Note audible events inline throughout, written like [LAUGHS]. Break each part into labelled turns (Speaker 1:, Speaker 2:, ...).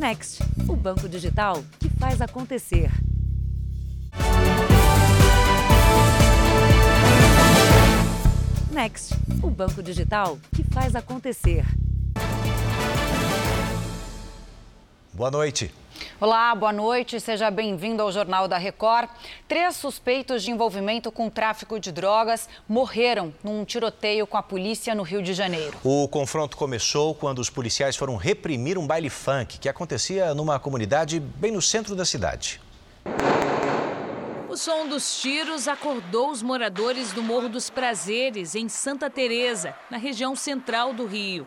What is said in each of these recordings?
Speaker 1: Next, o banco digital que faz acontecer. Next, o banco digital que faz acontecer.
Speaker 2: Boa noite.
Speaker 3: Olá, boa noite. Seja bem-vindo ao Jornal da Record. Três suspeitos de envolvimento com tráfico de drogas morreram num tiroteio com a polícia no Rio de Janeiro.
Speaker 2: O confronto começou quando os policiais foram reprimir um baile funk que acontecia numa comunidade bem no centro da cidade.
Speaker 4: O som dos tiros acordou os moradores do Morro dos Prazeres, em Santa Teresa, na região central do Rio.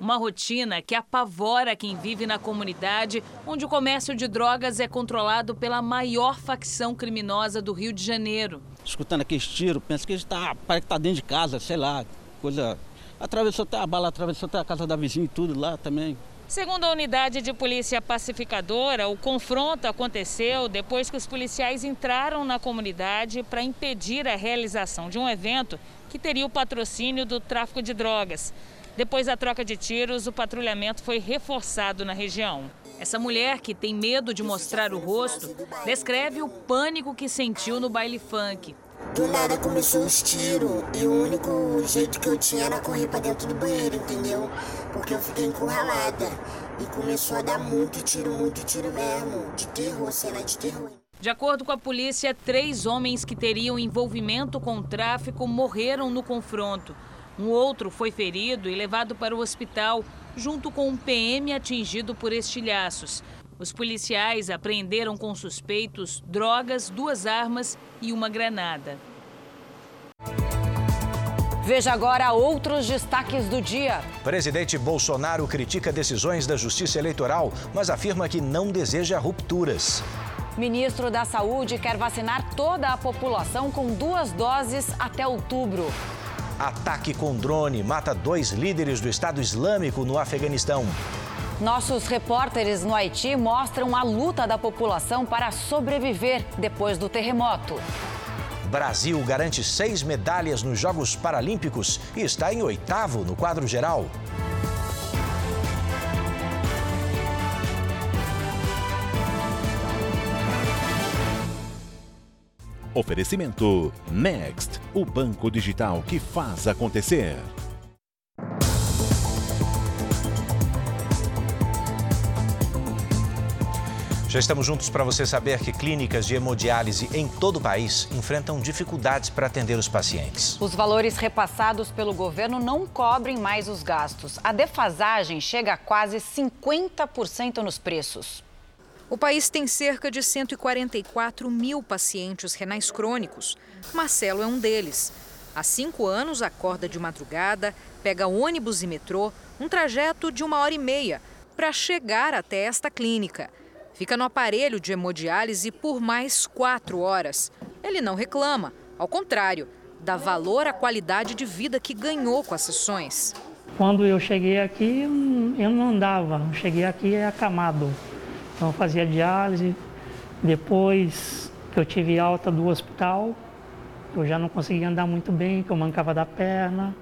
Speaker 4: Uma rotina que apavora quem vive na comunidade, onde o comércio de drogas é controlado pela maior facção criminosa do Rio de Janeiro.
Speaker 5: Escutando aqueles tiros, pensa que está, parece que está dentro de casa, sei lá, coisa. Atravessou até a bala, atravessou até a casa da vizinha e tudo lá também.
Speaker 4: Segundo a unidade de polícia pacificadora, o confronto aconteceu depois que os policiais entraram na comunidade para impedir a realização de um evento que teria o patrocínio do tráfico de drogas. Depois da troca de tiros, o patrulhamento foi reforçado na região. Essa mulher, que tem medo de mostrar o rosto, descreve o pânico que sentiu no baile funk.
Speaker 6: Do nada começou os tiros e o único jeito que eu tinha era correr pra dentro do banheiro, entendeu? Porque eu fiquei encurralada e começou a dar muito tiro, muito tiro mesmo, de terror, cena de terror.
Speaker 4: De acordo com a polícia, três homens que teriam envolvimento com o tráfico morreram no confronto. Um outro foi ferido e levado para o hospital, junto com um PM atingido por estilhaços. Os policiais apreenderam com suspeitos drogas, duas armas e uma granada.
Speaker 3: Veja agora outros destaques do dia.
Speaker 2: Presidente Bolsonaro critica decisões da Justiça Eleitoral, mas afirma que não deseja rupturas.
Speaker 3: Ministro da Saúde quer vacinar toda a população com duas doses até outubro.
Speaker 2: Ataque com drone mata dois líderes do Estado Islâmico no Afeganistão.
Speaker 3: Nossos repórteres no Haiti mostram a luta da população para sobreviver depois do terremoto.
Speaker 2: Brasil garante seis medalhas nos Jogos Paralímpicos e está em oitavo no quadro geral.
Speaker 7: Oferecimento Next, o banco digital que faz acontecer.
Speaker 2: Já estamos juntos para você saber que clínicas de hemodiálise em todo o país enfrentam dificuldades para atender os pacientes.
Speaker 3: Os valores repassados pelo governo não cobrem mais os gastos. A defasagem chega a quase 50% nos preços.
Speaker 8: O país tem cerca de 144 mil pacientes renais crônicos. Marcelo é um deles. Há cinco anos, acorda de madrugada, pega ônibus e metrô, um trajeto de uma hora e meia, para chegar até esta clínica. Fica no aparelho de hemodiálise por mais quatro horas. Ele não reclama, ao contrário, dá valor à qualidade de vida que ganhou com as sessões.
Speaker 9: Quando eu cheguei aqui, eu não andava, cheguei aqui acamado. Então fazia diálise. Depois que eu tive alta do hospital, eu já não conseguia andar muito bem, que eu mancava da perna.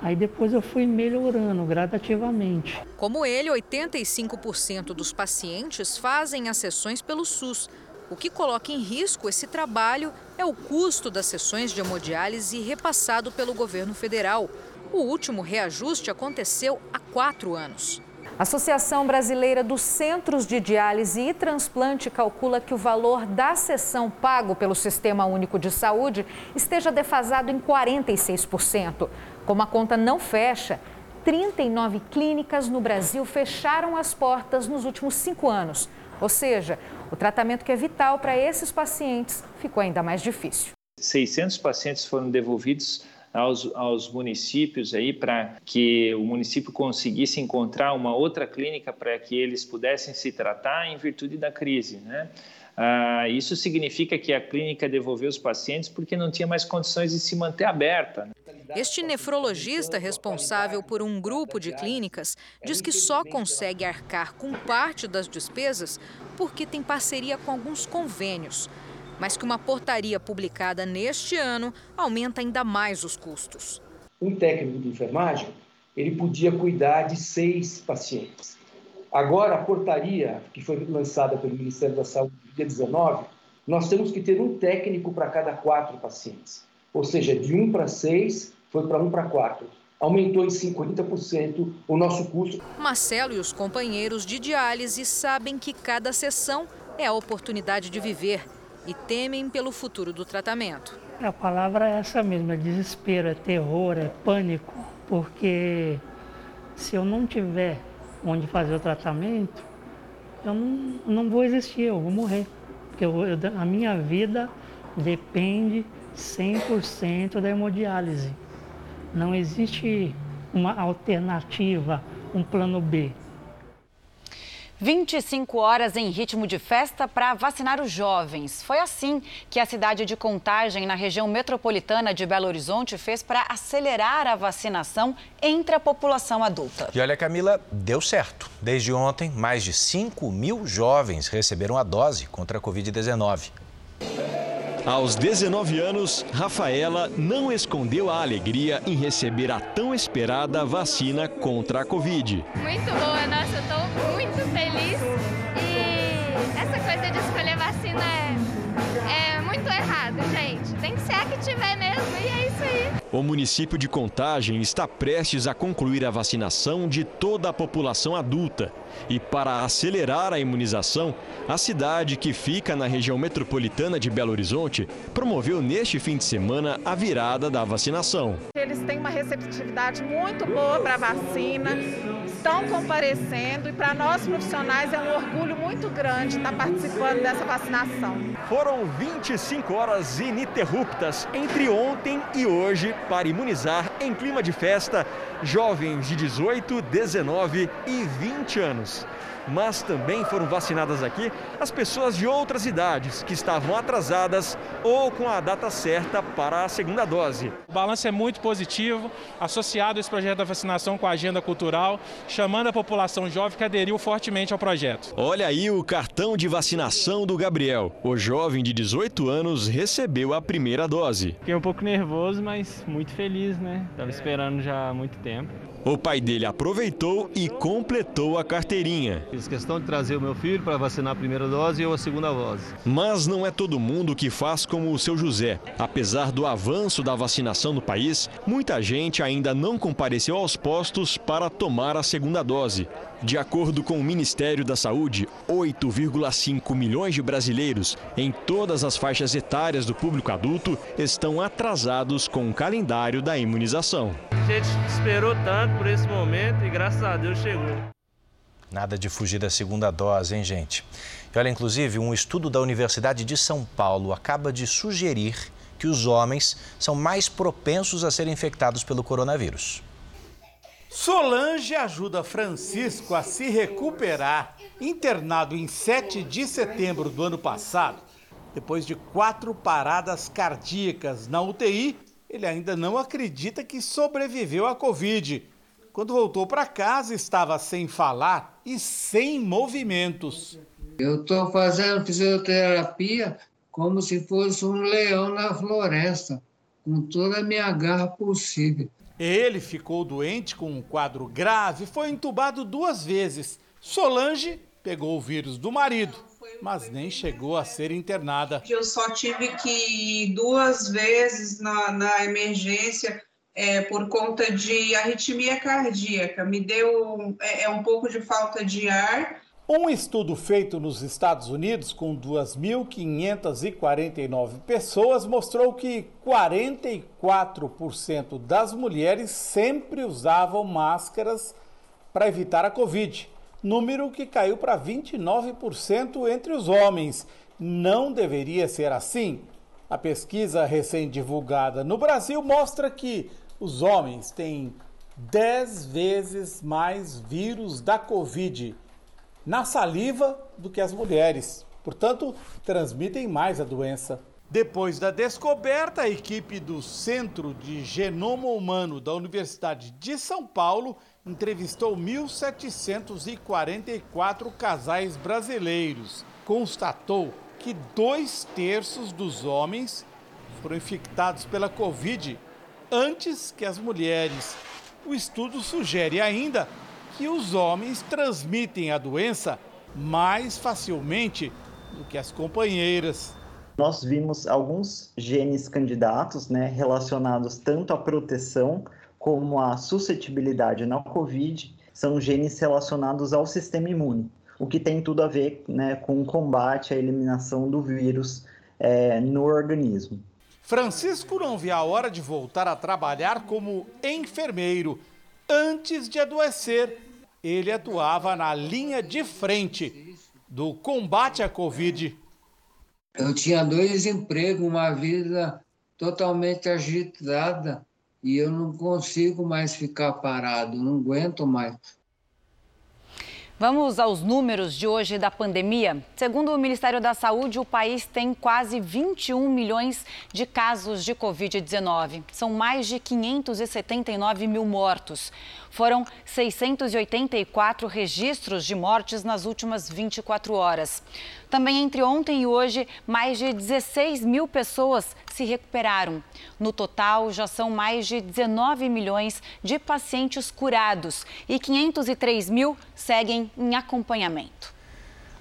Speaker 9: Aí depois eu fui melhorando gradativamente.
Speaker 8: Como ele, 85% dos pacientes fazem as sessões pelo SUS. O que coloca em risco esse trabalho é o custo das sessões de hemodiálise repassado pelo governo federal. O último reajuste aconteceu há quatro anos. A Associação Brasileira dos Centros de Diálise e Transplante calcula que o valor da sessão pago pelo Sistema Único de Saúde esteja defasado em 46%. Como a conta não fecha, 39 clínicas no Brasil fecharam as portas nos últimos cinco anos. Ou seja, o tratamento que é vital para esses pacientes ficou ainda mais difícil.
Speaker 10: 600 pacientes foram devolvidos aos, aos municípios aí para que o município conseguisse encontrar uma outra clínica para que eles pudessem se tratar em virtude da crise, né? Ah, isso significa que a clínica devolveu os pacientes porque não tinha mais condições de se manter aberta. Né?
Speaker 8: Este nefrologista responsável por um grupo de clínicas diz que só consegue arcar com parte das despesas porque tem parceria com alguns convênios, mas que uma portaria publicada neste ano aumenta ainda mais os custos.
Speaker 11: Um técnico de enfermagem ele podia cuidar de seis pacientes. Agora, a portaria que foi lançada pelo Ministério da Saúde no dia 19, nós temos que ter um técnico para cada quatro pacientes. Ou seja, de um para seis foi para um para quatro. Aumentou em 50% o nosso custo.
Speaker 8: Marcelo e os companheiros de diálise sabem que cada sessão é a oportunidade de viver e temem pelo futuro do tratamento.
Speaker 9: A palavra é essa mesmo, é desespero, é terror, é pânico, porque se eu não tiver onde fazer o tratamento, eu não, não vou existir, eu vou morrer. Porque eu, eu, a minha vida depende 100% da hemodiálise. Não existe uma alternativa, um plano B.
Speaker 3: 25 horas em ritmo de festa para vacinar os jovens. Foi assim que a cidade de Contagem, na região metropolitana de Belo Horizonte, fez para acelerar a vacinação entre a população adulta.
Speaker 2: E olha, Camila, deu certo. Desde ontem, mais de 5 mil jovens receberam a dose contra a Covid-19.
Speaker 12: Aos 19 anos, Rafaela não escondeu a alegria em receber a tão esperada vacina contra a Covid.
Speaker 13: Muito boa, nossa, eu estou muito feliz. E essa coisa de escolher vacina é, é muito errado, gente. Tem que ser a que tiver mesmo, e é isso aí.
Speaker 12: O município de Contagem está prestes a concluir a vacinação de toda a população adulta. E para acelerar a imunização, a cidade, que fica na região metropolitana de Belo Horizonte, promoveu neste fim de semana a virada da vacinação.
Speaker 14: Eles têm uma receptividade muito boa para a vacina, estão comparecendo e para nós profissionais é um orgulho muito grande estar participando dessa vacinação.
Speaker 12: Foram 25 horas ininterruptas entre ontem e hoje para imunizar em clima de festa jovens de 18, 19 e 20 anos. things. Mas também foram vacinadas aqui as pessoas de outras idades que estavam atrasadas ou com a data certa para a segunda dose.
Speaker 15: O balanço é muito positivo, associado esse projeto da vacinação com a agenda cultural, chamando a população jovem que aderiu fortemente ao projeto.
Speaker 12: Olha aí o cartão de vacinação do Gabriel. O jovem de 18 anos recebeu a primeira dose.
Speaker 16: Fiquei um pouco nervoso, mas muito feliz, né? Estava esperando já há muito tempo.
Speaker 12: O pai dele aproveitou e completou a carteirinha.
Speaker 17: Fiz questão de trazer o meu filho para vacinar a primeira dose e eu a segunda dose.
Speaker 12: Mas não é todo mundo que faz como o seu José. Apesar do avanço da vacinação no país, muita gente ainda não compareceu aos postos para tomar a segunda dose. De acordo com o Ministério da Saúde, 8,5 milhões de brasileiros em todas as faixas etárias do público adulto estão atrasados com o calendário da imunização.
Speaker 16: A gente esperou tanto por esse momento e graças a Deus chegou.
Speaker 2: Nada de fugir da segunda dose, hein, gente? E olha, inclusive, um estudo da Universidade de São Paulo acaba de sugerir que os homens são mais propensos a serem infectados pelo coronavírus.
Speaker 18: Solange ajuda Francisco a se recuperar. Internado em 7 de setembro do ano passado, depois de quatro paradas cardíacas na UTI, ele ainda não acredita que sobreviveu à Covid. Quando voltou para casa, estava sem falar e sem movimentos.
Speaker 19: Eu estou fazendo fisioterapia como se fosse um leão na floresta, com toda a minha garra possível.
Speaker 18: Ele ficou doente com um quadro grave e foi entubado duas vezes. Solange pegou o vírus do marido, mas nem chegou a ser internada.
Speaker 20: Eu só tive que ir duas vezes na, na emergência é, por conta de arritmia cardíaca. Me deu é, é um pouco de falta de ar.
Speaker 18: Um estudo feito nos Estados Unidos com 2.549 pessoas mostrou que 44% das mulheres sempre usavam máscaras para evitar a Covid, número que caiu para 29% entre os homens. Não deveria ser assim. A pesquisa recém-divulgada no Brasil mostra que os homens têm 10 vezes mais vírus da Covid na saliva do que as mulheres. Portanto, transmitem mais a doença. Depois da descoberta, a equipe do Centro de Genoma Humano da Universidade de São Paulo entrevistou 1.744 casais brasileiros. Constatou que dois terços dos homens foram infectados pela Covid antes que as mulheres. O estudo sugere ainda que os homens transmitem a doença mais facilmente do que as companheiras.
Speaker 21: Nós vimos alguns genes candidatos né, relacionados tanto à proteção como à suscetibilidade na Covid, são genes relacionados ao sistema imune, o que tem tudo a ver né, com o combate à eliminação do vírus é, no organismo.
Speaker 18: Francisco não via a hora de voltar a trabalhar como enfermeiro. Antes de adoecer, ele atuava na linha de frente do combate à Covid.
Speaker 19: Eu tinha dois empregos, uma vida totalmente agitada e eu não consigo mais ficar parado, não aguento mais.
Speaker 3: Vamos aos números de hoje da pandemia. Segundo o Ministério da Saúde, o país tem quase 21 milhões de casos de Covid-19. São mais de 579 mil mortos. Foram 684 registros de mortes nas últimas 24 horas. Também entre ontem e hoje, mais de 16 mil pessoas se recuperaram. No total, já são mais de 19 milhões de pacientes curados e 503 mil seguem em acompanhamento.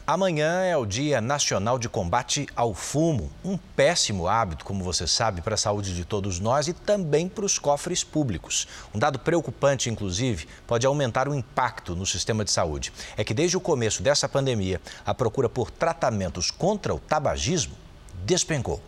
Speaker 2: Amanhã é o Dia Nacional de Combate ao Fumo, um péssimo hábito, como você sabe, para a saúde de todos nós e também para os cofres públicos. Um dado preocupante, inclusive, pode aumentar o impacto no sistema de saúde. É que desde o começo dessa pandemia, a procura por tratamentos contra o tabagismo despencou.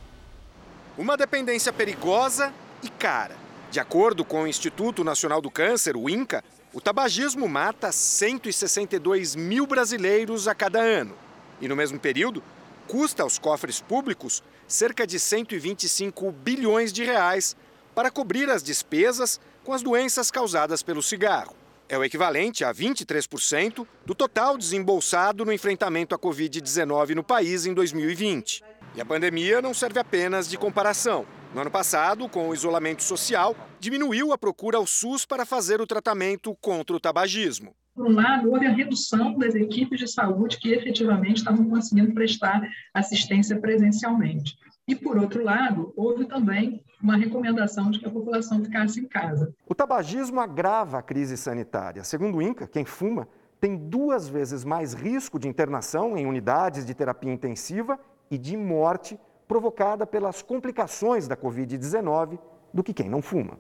Speaker 22: Uma dependência perigosa e cara. De acordo com o Instituto Nacional do Câncer, o INCA, o tabagismo mata 162 mil brasileiros a cada ano. E no mesmo período, custa aos cofres públicos cerca de 125 bilhões de reais para cobrir as despesas com as doenças causadas pelo cigarro. É o equivalente a 23% do total desembolsado no enfrentamento à Covid-19 no país em 2020. E a pandemia não serve apenas de comparação. No ano passado, com o isolamento social, diminuiu a procura ao SUS para fazer o tratamento contra o tabagismo.
Speaker 23: Por um lado, houve a redução das equipes de saúde que efetivamente estavam conseguindo prestar assistência presencialmente. E, por outro lado, houve também uma recomendação de que a população ficasse em casa.
Speaker 22: O tabagismo agrava a crise sanitária. Segundo o INCA, quem fuma tem duas vezes mais risco de internação em unidades de terapia intensiva e de morte provocada pelas complicações da Covid-19 do que quem não fuma.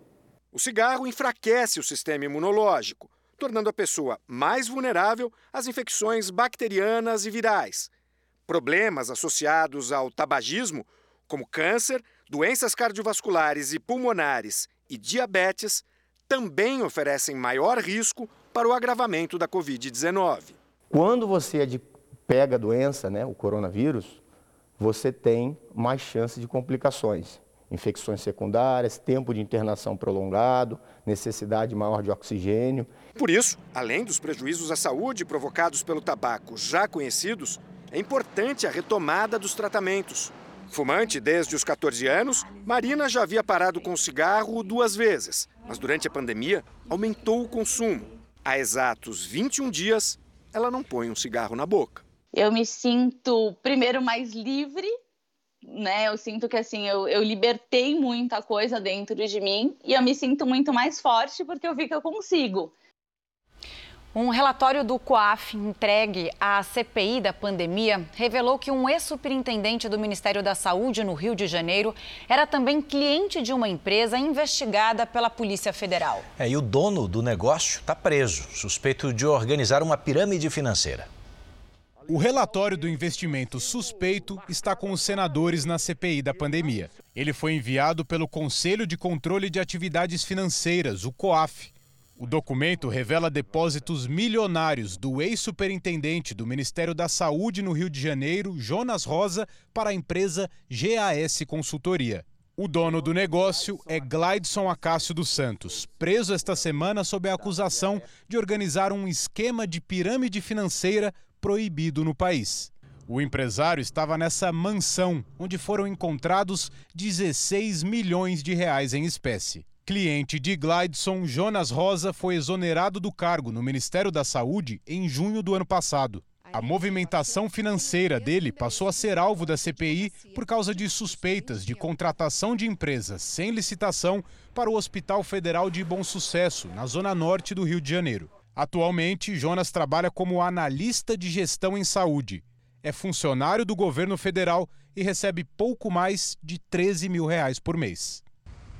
Speaker 22: O cigarro enfraquece o sistema imunológico, tornando a pessoa mais vulnerável às infecções bacterianas e virais. Problemas associados ao tabagismo, como câncer, doenças cardiovasculares e pulmonares e diabetes, também oferecem maior risco para o agravamento da Covid-19.
Speaker 24: Quando você pega a doença, né, o coronavírus, você tem mais chance de complicações. Infecções secundárias, tempo de internação prolongado, necessidade maior de oxigênio.
Speaker 22: Por isso, além dos prejuízos à saúde provocados pelo tabaco já conhecidos, é importante a retomada dos tratamentos. Fumante desde os 14 anos, Marina já havia parado com o cigarro duas vezes, mas durante a pandemia aumentou o consumo. Há exatos 21 dias, ela não põe um cigarro na boca
Speaker 25: eu me sinto, primeiro, mais livre, né? Eu sinto que, assim, eu, eu libertei muita coisa dentro de mim e eu me sinto muito mais forte porque eu vi que eu consigo.
Speaker 3: Um relatório do COAF entregue à CPI da pandemia revelou que um ex-superintendente do Ministério da Saúde no Rio de Janeiro era também cliente de uma empresa investigada pela Polícia Federal.
Speaker 2: É, e o dono do negócio está preso, suspeito de organizar uma pirâmide financeira.
Speaker 26: O relatório do investimento suspeito está com os senadores na CPI da pandemia. Ele foi enviado pelo Conselho de Controle de Atividades Financeiras, o COAF. O documento revela depósitos milionários do ex-superintendente do Ministério da Saúde no Rio de Janeiro, Jonas Rosa, para a empresa GAS Consultoria. O dono do negócio é Glidson Acácio dos Santos, preso esta semana sob a acusação de organizar um esquema de pirâmide financeira proibido no país. O empresário estava nessa mansão, onde foram encontrados 16 milhões de reais em espécie. Cliente de Glidson, Jonas Rosa foi exonerado do cargo no Ministério da Saúde em junho do ano passado. A movimentação financeira dele passou a ser alvo da CPI por causa de suspeitas de contratação de empresas sem licitação para o Hospital Federal de Bom Sucesso, na zona norte do Rio de Janeiro. Atualmente, Jonas trabalha como analista de gestão em saúde. É funcionário do governo federal e recebe pouco mais de 13 mil reais por mês.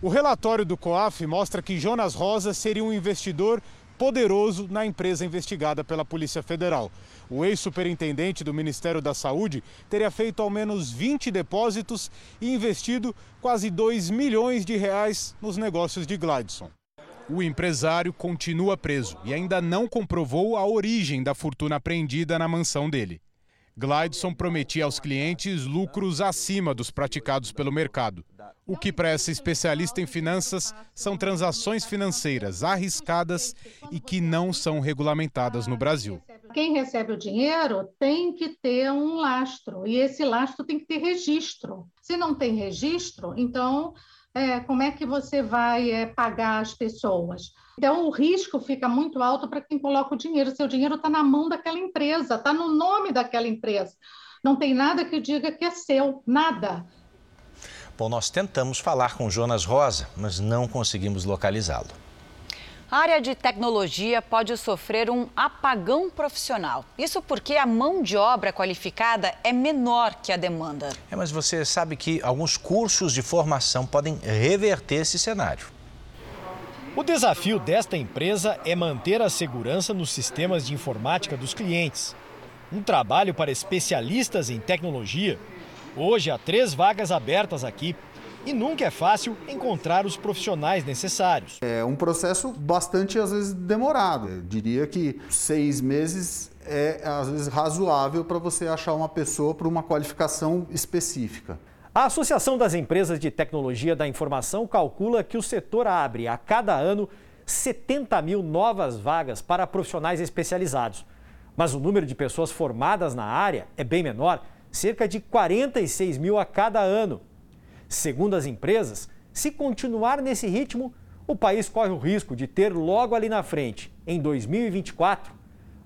Speaker 26: O relatório do COAF mostra que Jonas Rosa seria um investidor poderoso na empresa investigada pela Polícia Federal. O ex-superintendente do Ministério da Saúde teria feito ao menos 20 depósitos e investido quase 2 milhões de reais nos negócios de Gladson. O empresário continua preso e ainda não comprovou a origem da fortuna apreendida na mansão dele. Glidson prometia aos clientes lucros acima dos praticados pelo mercado. O que para essa especialista em finanças são transações financeiras arriscadas e que não são regulamentadas no Brasil.
Speaker 27: Quem recebe o dinheiro tem que ter um lastro e esse lastro tem que ter registro. Se não tem registro, então é, como é que você vai é, pagar as pessoas? Então, o risco fica muito alto para quem coloca o dinheiro. Seu dinheiro está na mão daquela empresa, está no nome daquela empresa. Não tem nada que diga que é seu, nada.
Speaker 2: Bom, nós tentamos falar com Jonas Rosa, mas não conseguimos localizá-lo.
Speaker 3: A área de tecnologia pode sofrer um apagão profissional. Isso porque a mão de obra qualificada é menor que a demanda.
Speaker 2: É, mas você sabe que alguns cursos de formação podem reverter esse cenário.
Speaker 28: O desafio desta empresa é manter a segurança nos sistemas de informática dos clientes. Um trabalho para especialistas em tecnologia. Hoje há três vagas abertas aqui e nunca é fácil encontrar os profissionais necessários.
Speaker 29: É um processo bastante, às vezes, demorado. Eu diria que seis meses é, às vezes, razoável para você achar uma pessoa para uma qualificação específica.
Speaker 28: A Associação das Empresas de Tecnologia da Informação calcula que o setor abre a cada ano 70 mil novas vagas para profissionais especializados. Mas o número de pessoas formadas na área é bem menor, cerca de 46 mil a cada ano. Segundo as empresas, se continuar nesse ritmo, o país corre o risco de ter logo ali na frente, em 2024,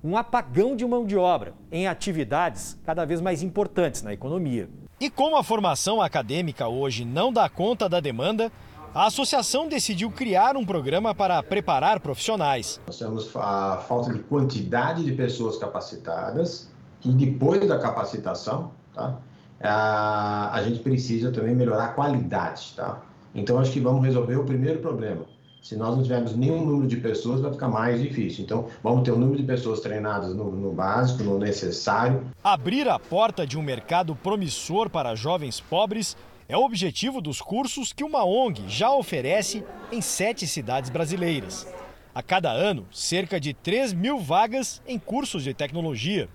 Speaker 28: um apagão de mão de obra em atividades cada vez mais importantes na economia. E como a formação acadêmica hoje não dá conta da demanda, a associação decidiu criar um programa para preparar profissionais.
Speaker 30: Nós temos a falta de quantidade de pessoas capacitadas e depois da capacitação, tá? A gente precisa também melhorar a qualidade. Tá? Então, acho que vamos resolver o primeiro problema. Se nós não tivermos nenhum número de pessoas, vai ficar mais difícil. Então, vamos ter um número de pessoas treinadas no, no, básico, no necessário.
Speaker 28: Abrir a porta de um mercado promissor para jovens pobres é o objetivo dos cursos que uma ONG já oferece em sete cidades brasileiras. A cada ano, cerca de 3 mil vagas em cursos de tecnologia.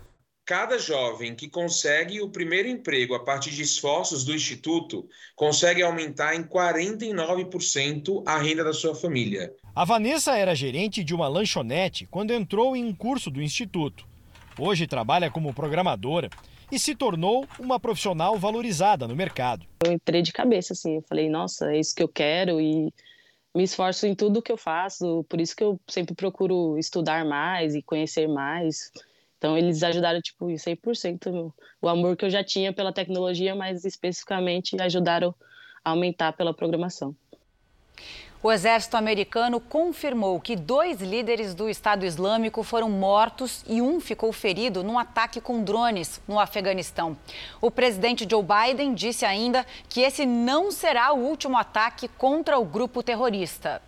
Speaker 31: Cada jovem que consegue o primeiro emprego a partir de esforços do Instituto consegue aumentar em 49% a renda da sua família.
Speaker 28: A Vanessa era gerente de uma lanchonete quando entrou em um curso do Instituto. Hoje trabalha como programadora e se tornou uma profissional valorizada no mercado.
Speaker 32: Eu entrei de cabeça assim, eu falei, nossa, é isso que eu quero e me esforço em tudo que eu faço, por isso que eu sempre procuro estudar mais e conhecer mais. Então, eles ajudaram, tipo, 100% o amor que eu já tinha pela tecnologia, mas especificamente ajudaram a aumentar pela programação.
Speaker 3: O exército americano confirmou que dois líderes do Estado Islâmico foram mortos e um ficou ferido num ataque com drones no Afeganistão. O presidente Joe Biden disse ainda que esse não será o último ataque contra o grupo terrorista.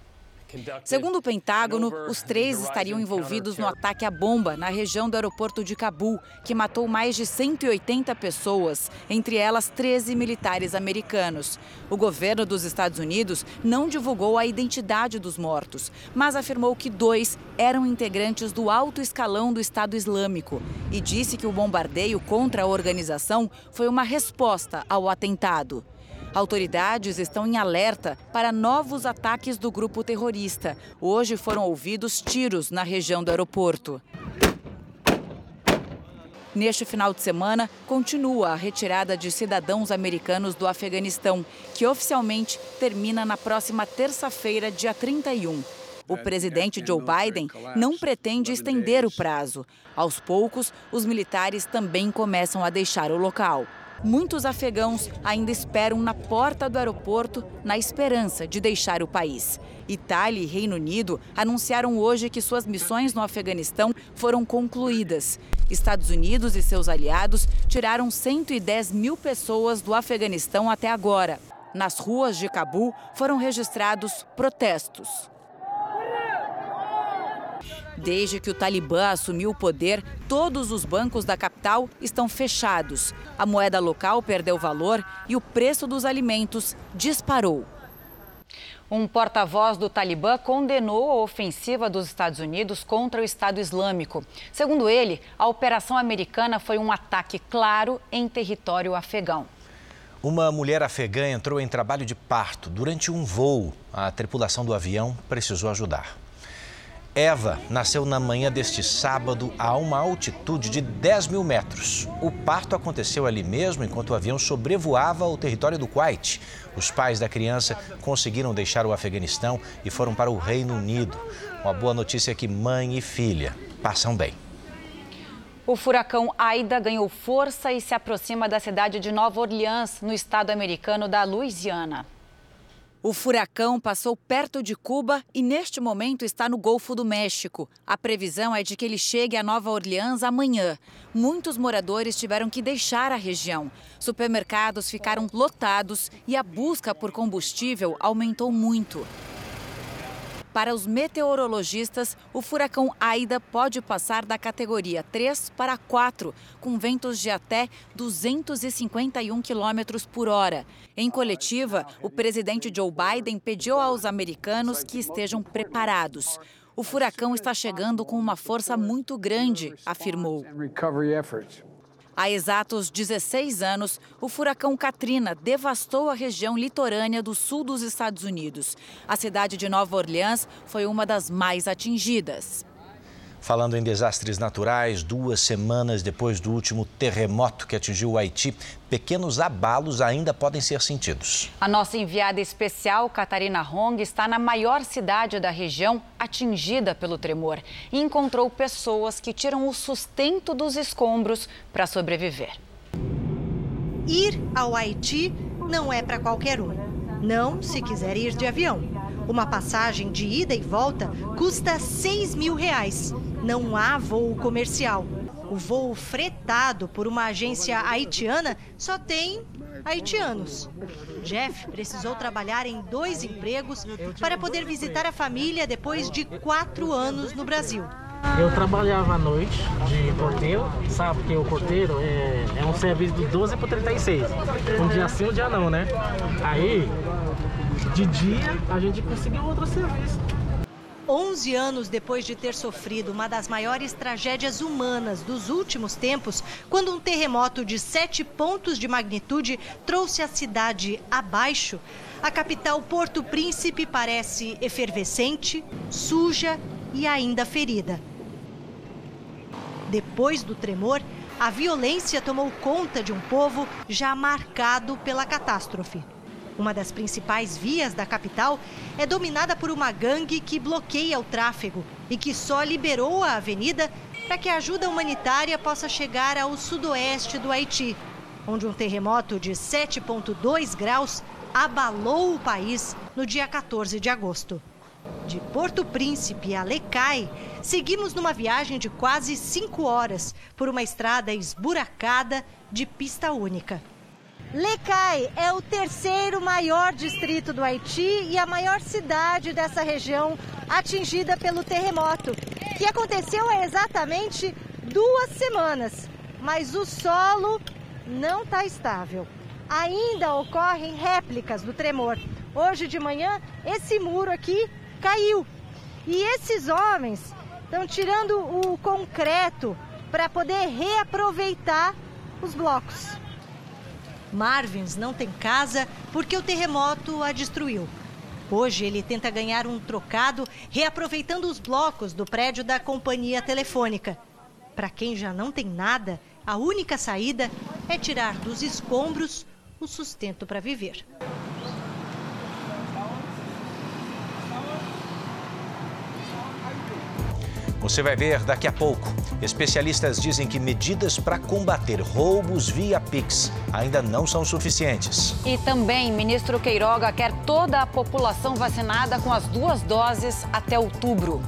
Speaker 3: Segundo o Pentágono, os três estariam envolvidos no ataque à bomba na região do aeroporto de Cabul, que matou mais de 180 pessoas, entre elas 13 militares americanos. O governo dos Estados Unidos não divulgou a identidade dos mortos, mas afirmou que dois eram integrantes do alto escalão do Estado Islâmico e disse que o bombardeio contra a organização foi uma resposta ao atentado. Autoridades estão em alerta para novos ataques do grupo terrorista. Hoje foram ouvidos tiros na região do aeroporto. Neste final de semana, continua a retirada de cidadãos americanos do Afeganistão, que oficialmente termina na próxima terça-feira, dia 31.
Speaker 33: O presidente Joe Biden não pretende estender o prazo. Aos poucos, os militares também começam a deixar o local. Muitos afegãos ainda esperam na porta do aeroporto na esperança de deixar o país. Itália e Reino Unido anunciaram hoje que suas missões no Afeganistão foram concluídas. Estados Unidos e seus aliados tiraram 110 mil pessoas do Afeganistão até agora. Nas ruas de Cabul foram registrados protestos. Desde que o Talibã assumiu o poder, todos os bancos da capital estão fechados. A moeda local perdeu valor e o preço dos alimentos disparou.
Speaker 3: Um porta-voz do Talibã condenou a ofensiva dos Estados Unidos contra o Estado Islâmico. Segundo ele, a operação americana foi um ataque claro em território afegão.
Speaker 2: Uma mulher afegã entrou em trabalho de parto durante um voo. A tripulação do avião precisou ajudar. Eva nasceu na manhã deste sábado a uma altitude de 10 mil metros. O parto aconteceu ali mesmo enquanto o avião sobrevoava o território do Kuwait. Os pais da criança conseguiram deixar o Afeganistão e foram para o Reino Unido. Uma boa notícia é que mãe e filha passam bem.
Speaker 3: O furacão Aida ganhou força e se aproxima da cidade de Nova Orleans, no estado americano da Louisiana.
Speaker 33: O furacão passou perto de Cuba e neste momento está no Golfo do México. A previsão é de que ele chegue a Nova Orleans amanhã. Muitos moradores tiveram que deixar a região. Supermercados ficaram lotados e a busca por combustível aumentou muito. Para os meteorologistas, o furacão Aida pode passar da categoria 3 para 4, com ventos de até 251 km por hora. Em coletiva, o presidente Joe Biden pediu aos americanos que estejam preparados. O furacão está chegando com uma força muito grande, afirmou. Há exatos 16 anos, o furacão Katrina devastou a região litorânea do sul dos Estados Unidos. A cidade de Nova Orleans foi uma das mais atingidas.
Speaker 2: Falando em desastres naturais, duas semanas depois do último terremoto que atingiu o Haiti, pequenos abalos ainda podem ser sentidos.
Speaker 3: A nossa enviada especial, Catarina Hong, está na maior cidade da região atingida pelo tremor e encontrou pessoas que tiram o sustento dos escombros para sobreviver.
Speaker 34: Ir ao Haiti não é para qualquer um. Não se quiser ir de avião. Uma passagem de ida e volta custa 6 mil reais não há voo comercial. O voo fretado por uma agência haitiana só tem haitianos. Jeff precisou trabalhar em dois empregos para poder visitar a família depois de quatro anos no Brasil.
Speaker 35: Eu trabalhava à noite de porteiro, sabe? Porque o porteiro é, é um serviço de 12 para 36. Um dia sim, um dia não, né? Aí, de dia, a gente conseguiu outro serviço.
Speaker 34: 11 anos depois de ter sofrido uma das maiores tragédias humanas dos últimos tempos, quando um terremoto de sete pontos de magnitude trouxe a cidade abaixo, a capital Porto Príncipe parece efervescente, suja e ainda ferida. Depois do tremor, a violência tomou conta de um povo já marcado pela catástrofe. Uma das principais vias da capital é dominada por uma gangue que bloqueia o tráfego e que só liberou a avenida para que a ajuda humanitária possa chegar ao sudoeste do Haiti, onde um terremoto de 7,2 graus abalou o país no dia 14 de agosto. De Porto Príncipe a Lecai, seguimos numa viagem de quase cinco horas por uma estrada esburacada de pista única. Lecai é o terceiro maior distrito do Haiti e a maior cidade dessa região atingida pelo terremoto, que aconteceu há exatamente duas semanas. Mas o solo não está estável. Ainda ocorrem réplicas do tremor. Hoje de manhã, esse muro aqui caiu. E esses homens estão tirando o concreto para poder reaproveitar os blocos. Marvins não tem casa porque o terremoto a destruiu. Hoje ele tenta ganhar um trocado reaproveitando os blocos do prédio da companhia telefônica. Para quem já não tem nada, a única saída é tirar dos escombros o sustento para viver.
Speaker 2: Você vai ver daqui a pouco. Especialistas dizem que medidas para combater roubos via Pix ainda não são suficientes.
Speaker 3: E também, ministro Queiroga quer toda a população vacinada com as duas doses até outubro.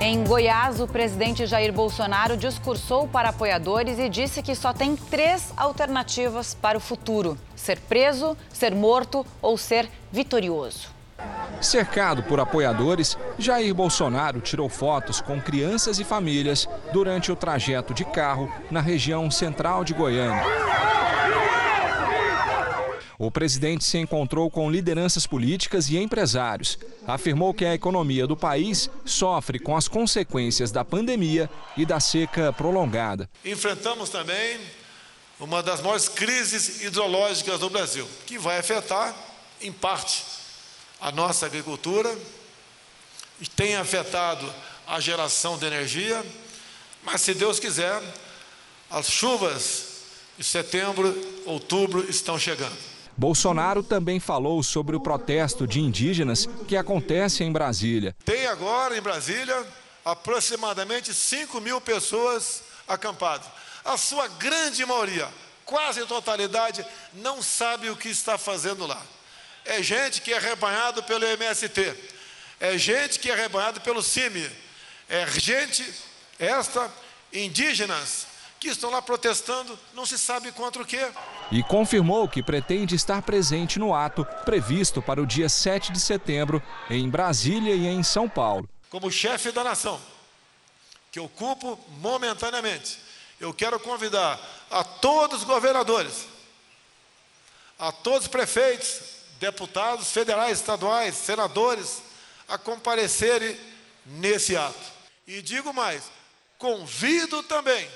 Speaker 3: Em Goiás, o presidente Jair Bolsonaro discursou para apoiadores e disse que só tem três alternativas para o futuro: ser preso, ser morto ou ser vitorioso.
Speaker 36: Cercado por apoiadores, Jair Bolsonaro tirou fotos com crianças e famílias durante o trajeto de carro na região central de Goiânia. O presidente se encontrou com lideranças políticas e empresários. Afirmou que a economia do país sofre com as consequências da pandemia e da seca prolongada.
Speaker 37: Enfrentamos também uma das maiores crises hidrológicas do Brasil, que vai afetar, em parte, a nossa agricultura, e tem afetado a geração de energia, mas se Deus quiser, as chuvas de setembro, outubro estão chegando.
Speaker 36: Bolsonaro também falou sobre o protesto de indígenas que acontece em Brasília.
Speaker 37: Tem agora em Brasília aproximadamente 5 mil pessoas acampadas. A sua grande maioria, quase totalidade, não sabe o que está fazendo lá. É gente que é rebanhado pelo MST, é gente que é rebanhado pelo CIMI, é gente, esta, indígenas, que estão lá protestando, não se sabe contra o quê.
Speaker 36: E confirmou que pretende estar presente no ato previsto para o dia 7 de setembro, em Brasília e em São Paulo.
Speaker 37: Como chefe da nação, que ocupo momentaneamente, eu quero convidar a todos os governadores, a todos os prefeitos, deputados federais, estaduais, senadores, a comparecerem nesse ato. E digo mais, convido também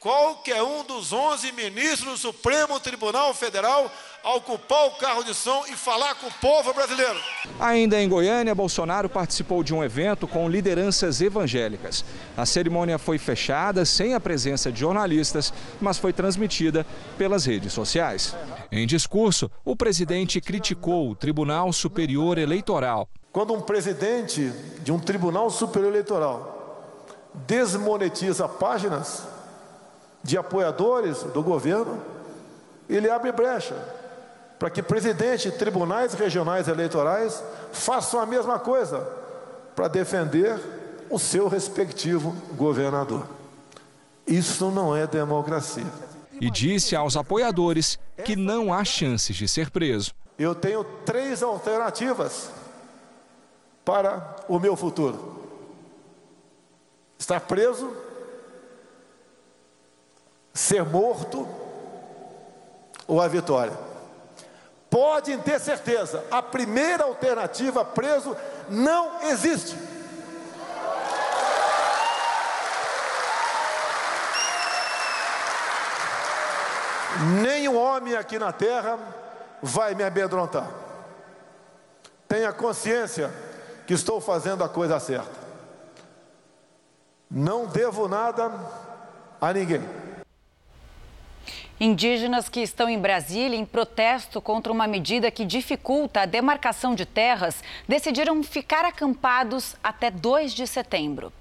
Speaker 37: qualquer um dos 11 ministros do Supremo Tribunal Federal a ocupar o carro de som e falar com o povo brasileiro.
Speaker 36: Ainda em Goiânia, Bolsonaro participou de um evento com lideranças evangélicas. A cerimônia foi fechada, sem a presença de jornalistas, mas foi transmitida pelas redes sociais. Em discurso, o presidente criticou o Tribunal Superior Eleitoral.
Speaker 37: Quando um presidente de um Tribunal Superior Eleitoral desmonetiza páginas, de apoiadores do governo, ele abre brecha para que presidentes de tribunais regionais eleitorais façam a mesma coisa para defender o seu respectivo governador. Isso não é democracia.
Speaker 36: E disse aos apoiadores que não há chances de ser preso.
Speaker 37: Eu tenho três alternativas para o meu futuro: estar preso ser morto ou a vitória. Podem ter certeza, a primeira alternativa, preso, não existe. Nenhum homem aqui na terra vai me amedrontar. Tenha consciência que estou fazendo a coisa certa. Não devo nada a ninguém.
Speaker 3: Indígenas que estão em Brasília em protesto contra uma medida que dificulta a demarcação de terras decidiram ficar acampados até 2 de setembro.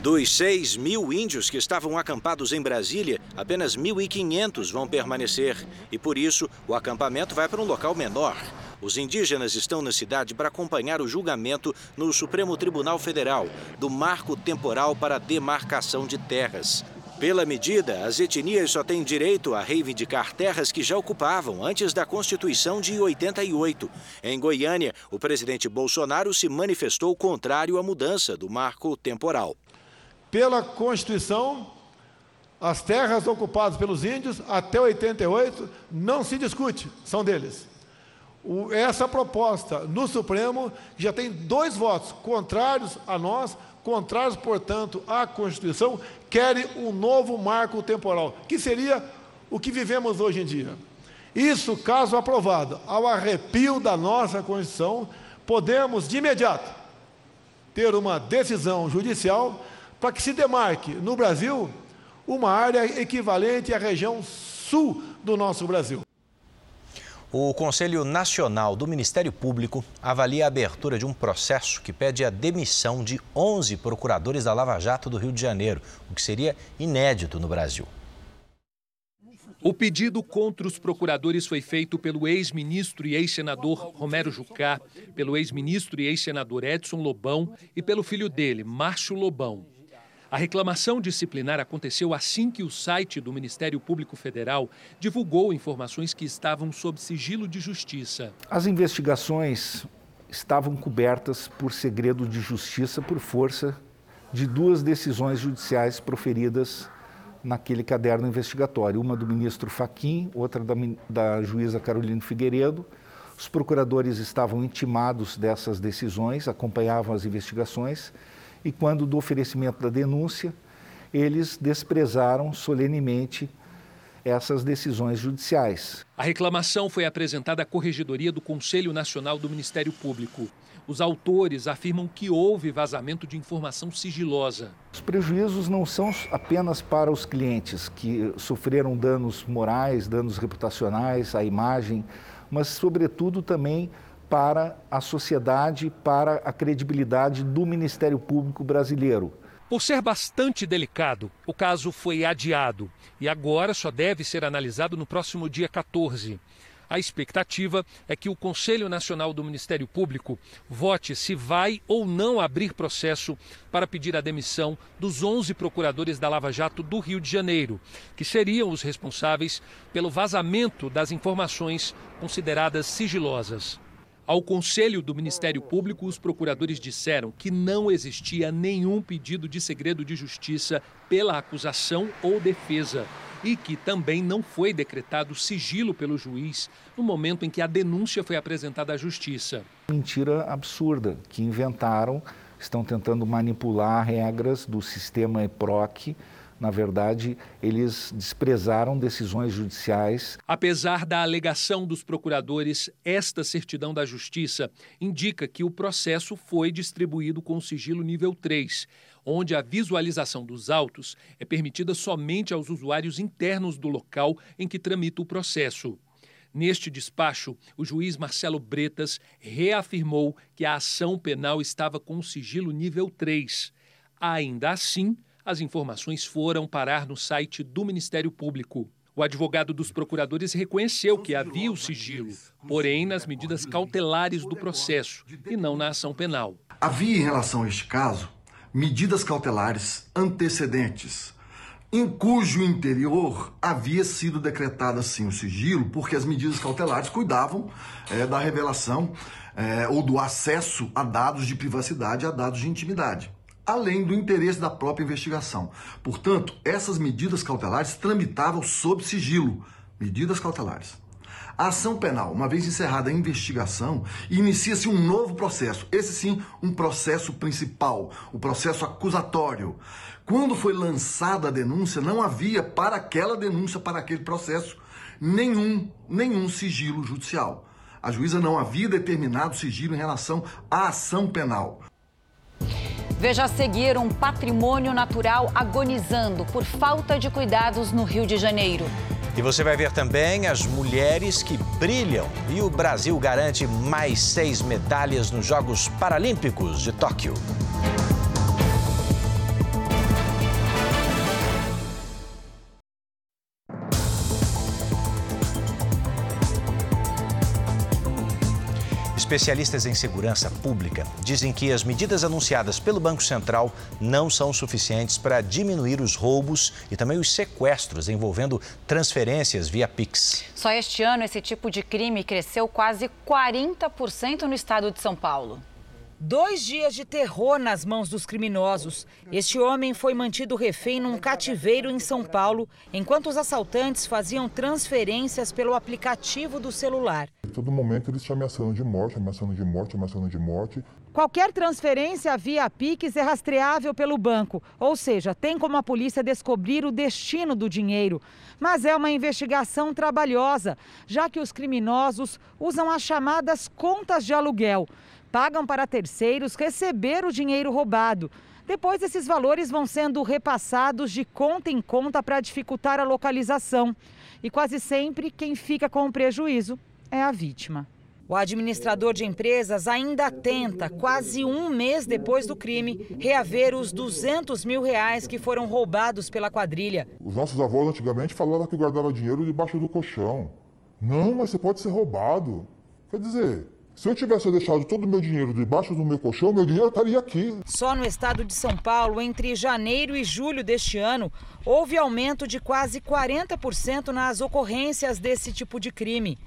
Speaker 2: Dos 6 mil índios que estavam acampados em Brasília, apenas 1.500 vão permanecer. E por isso, o acampamento vai para um local menor. Os indígenas estão na cidade para acompanhar o julgamento no Supremo Tribunal Federal do marco temporal para a demarcação de terras. Pela medida, as etnias só têm direito a reivindicar terras que já ocupavam antes da Constituição de 88. Em Goiânia, o presidente Bolsonaro se manifestou contrário à mudança do marco temporal.
Speaker 37: Pela Constituição, as terras ocupadas pelos índios até 88 não se discute, são deles. essa proposta no Supremo já tem dois votos contrários a nós, contrários, portanto, à Constituição, querem um novo marco temporal, que seria o que vivemos hoje em dia. Isso, caso aprovado, ao arrepio da nossa Constituição, podemos de imediato ter uma decisão judicial para que se demarque no Brasil uma área equivalente à região sul do nosso Brasil.
Speaker 2: O Conselho Nacional do Ministério Público avalia a abertura de um processo que pede a demissão de 11 procuradores da Lava Jato do Rio de Janeiro, o que seria inédito no Brasil.
Speaker 38: O pedido contra os procuradores foi feito pelo ex-ministro e ex-senador Romero Jucá, pelo ex-ministro e ex-senador Edson Lobão e pelo filho dele, Márcio Lobão. A reclamação disciplinar aconteceu assim que o site do Ministério Público Federal divulgou informações que estavam sob sigilo de justiça.
Speaker 39: As investigações estavam cobertas por segredo de justiça por força de duas decisões judiciais proferidas naquele caderno investigatório, uma do ministro Faquim, outra da, da juíza Carolina Figueiredo. Os procuradores estavam intimados dessas decisões, acompanhavam as investigações e quando do oferecimento da denúncia, eles desprezaram solenemente essas decisões judiciais.
Speaker 38: A reclamação foi apresentada à Corregedoria do Conselho Nacional do Ministério Público. Os autores afirmam que houve vazamento de informação sigilosa.
Speaker 39: Os prejuízos não são apenas para os clientes que sofreram danos morais, danos reputacionais, à imagem, mas, sobretudo, também para a sociedade, para a credibilidade do Ministério Público brasileiro.
Speaker 38: Por ser bastante delicado, o caso foi adiado e agora só deve ser analisado no próximo dia 14. A expectativa é que o Conselho Nacional do Ministério Público vote se vai ou não abrir processo para pedir a demissão dos 11 procuradores da Lava Jato do Rio de Janeiro, que seriam os responsáveis pelo vazamento das informações consideradas sigilosas. Ao Conselho do Ministério Público, os procuradores disseram que não existia nenhum pedido de segredo de justiça pela acusação ou defesa e que também não foi decretado sigilo pelo juiz no momento em que a denúncia foi apresentada à Justiça.
Speaker 39: Mentira absurda que inventaram, estão tentando manipular regras do sistema EPROC na verdade, eles desprezaram decisões judiciais.
Speaker 38: Apesar da alegação dos procuradores, esta certidão da Justiça indica que o processo foi distribuído com sigilo nível 3, onde a visualização dos autos é permitida somente aos usuários internos do local em que tramita o processo. Neste despacho, o juiz Marcelo Bretas reafirmou que a ação penal estava com sigilo nível 3. Ainda assim, as informações foram parar no site do Ministério Público. O advogado dos procuradores reconheceu que havia o sigilo, porém nas medidas cautelares do processo e não na ação penal.
Speaker 40: Havia, em relação a este caso, medidas cautelares antecedentes, em cujo interior havia sido decretado assim o sigilo, porque as medidas cautelares cuidavam é, da revelação é, ou do acesso a dados de privacidade, a dados de intimidade além do interesse da própria investigação. Portanto, essas medidas cautelares tramitavam sob sigilo. Medidas cautelares. A ação penal, uma vez encerrada a investigação, inicia-se um novo processo. Esse sim, um processo principal, o processo acusatório. Quando foi lançada a denúncia, não havia para aquela denúncia, para aquele processo, nenhum, nenhum sigilo judicial. A juíza não havia determinado sigilo em relação à ação penal.
Speaker 33: Veja a seguir um patrimônio natural agonizando por falta de cuidados no Rio de Janeiro.
Speaker 2: E você vai ver também as mulheres que brilham. E o Brasil garante mais seis medalhas nos Jogos Paralímpicos de Tóquio. Especialistas em segurança pública dizem que as medidas anunciadas pelo Banco Central não são suficientes para diminuir os roubos e também os sequestros envolvendo transferências via Pix.
Speaker 33: Só este ano, esse tipo de crime cresceu quase 40% no estado de São Paulo.
Speaker 41: Dois dias de terror nas mãos dos criminosos. Este homem foi mantido refém num cativeiro em São Paulo, enquanto os assaltantes faziam transferências pelo aplicativo do celular.
Speaker 42: Em todo momento eles te ameaçando de morte, ameaçando de morte, ameaçando de morte.
Speaker 41: Qualquer transferência via Pix é rastreável pelo banco, ou seja, tem como a polícia descobrir o destino do dinheiro. Mas é uma investigação trabalhosa, já que os criminosos usam as chamadas contas de aluguel pagam para terceiros receber o dinheiro roubado. Depois, esses valores vão sendo repassados de conta em conta para dificultar a localização. E quase sempre, quem fica com o prejuízo é a vítima. O administrador de empresas ainda tenta, quase um mês depois do crime, reaver os 200 mil reais que foram roubados pela quadrilha.
Speaker 43: Os nossos avós antigamente falavam que guardava dinheiro debaixo do colchão. Não, mas você pode ser roubado. Quer dizer, se eu tivesse deixado todo o meu dinheiro debaixo do meu colchão, meu dinheiro estaria aqui.
Speaker 41: Só no estado de São Paulo, entre janeiro e julho deste ano, houve aumento de quase 40% nas ocorrências desse tipo de crime.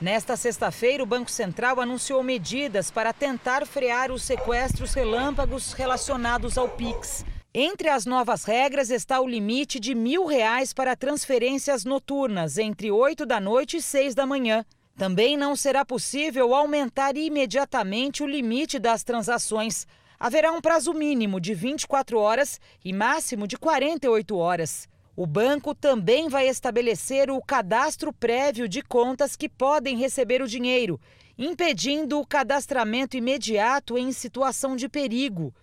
Speaker 41: Nesta sexta-feira, o Banco Central anunciou medidas para tentar frear os sequestros relâmpagos relacionados ao Pix. Entre as novas regras está o limite de mil reais para transferências noturnas entre 8 da noite e 6 da manhã. Também não será possível aumentar imediatamente o limite das transações. Haverá um prazo mínimo de 24 horas e máximo de 48 horas. O banco também vai estabelecer o cadastro prévio de contas que podem receber o dinheiro, impedindo o cadastramento imediato em situação de perigo.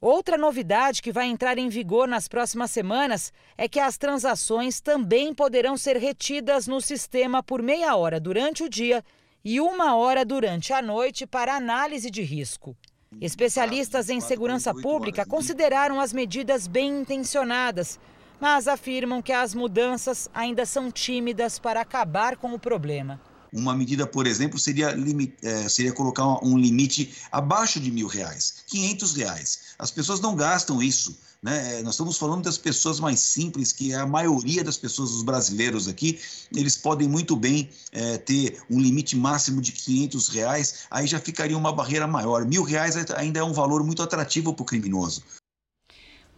Speaker 41: Outra novidade que vai entrar em vigor nas próximas semanas é que as transações também poderão ser retidas no sistema por meia hora durante o dia e uma hora durante a noite para análise de risco. Especialistas em segurança pública consideraram as medidas bem intencionadas mas afirmam que as mudanças ainda são tímidas para acabar com o problema.
Speaker 39: Uma medida, por exemplo, seria, é, seria colocar um limite abaixo de mil reais, 500 reais. As pessoas não gastam isso. Né? É, nós estamos falando das pessoas mais simples, que é a maioria das pessoas, os brasileiros aqui, eles podem muito bem é, ter um limite máximo de 500 reais, aí já ficaria uma barreira maior. Mil reais ainda é um valor muito atrativo para o criminoso.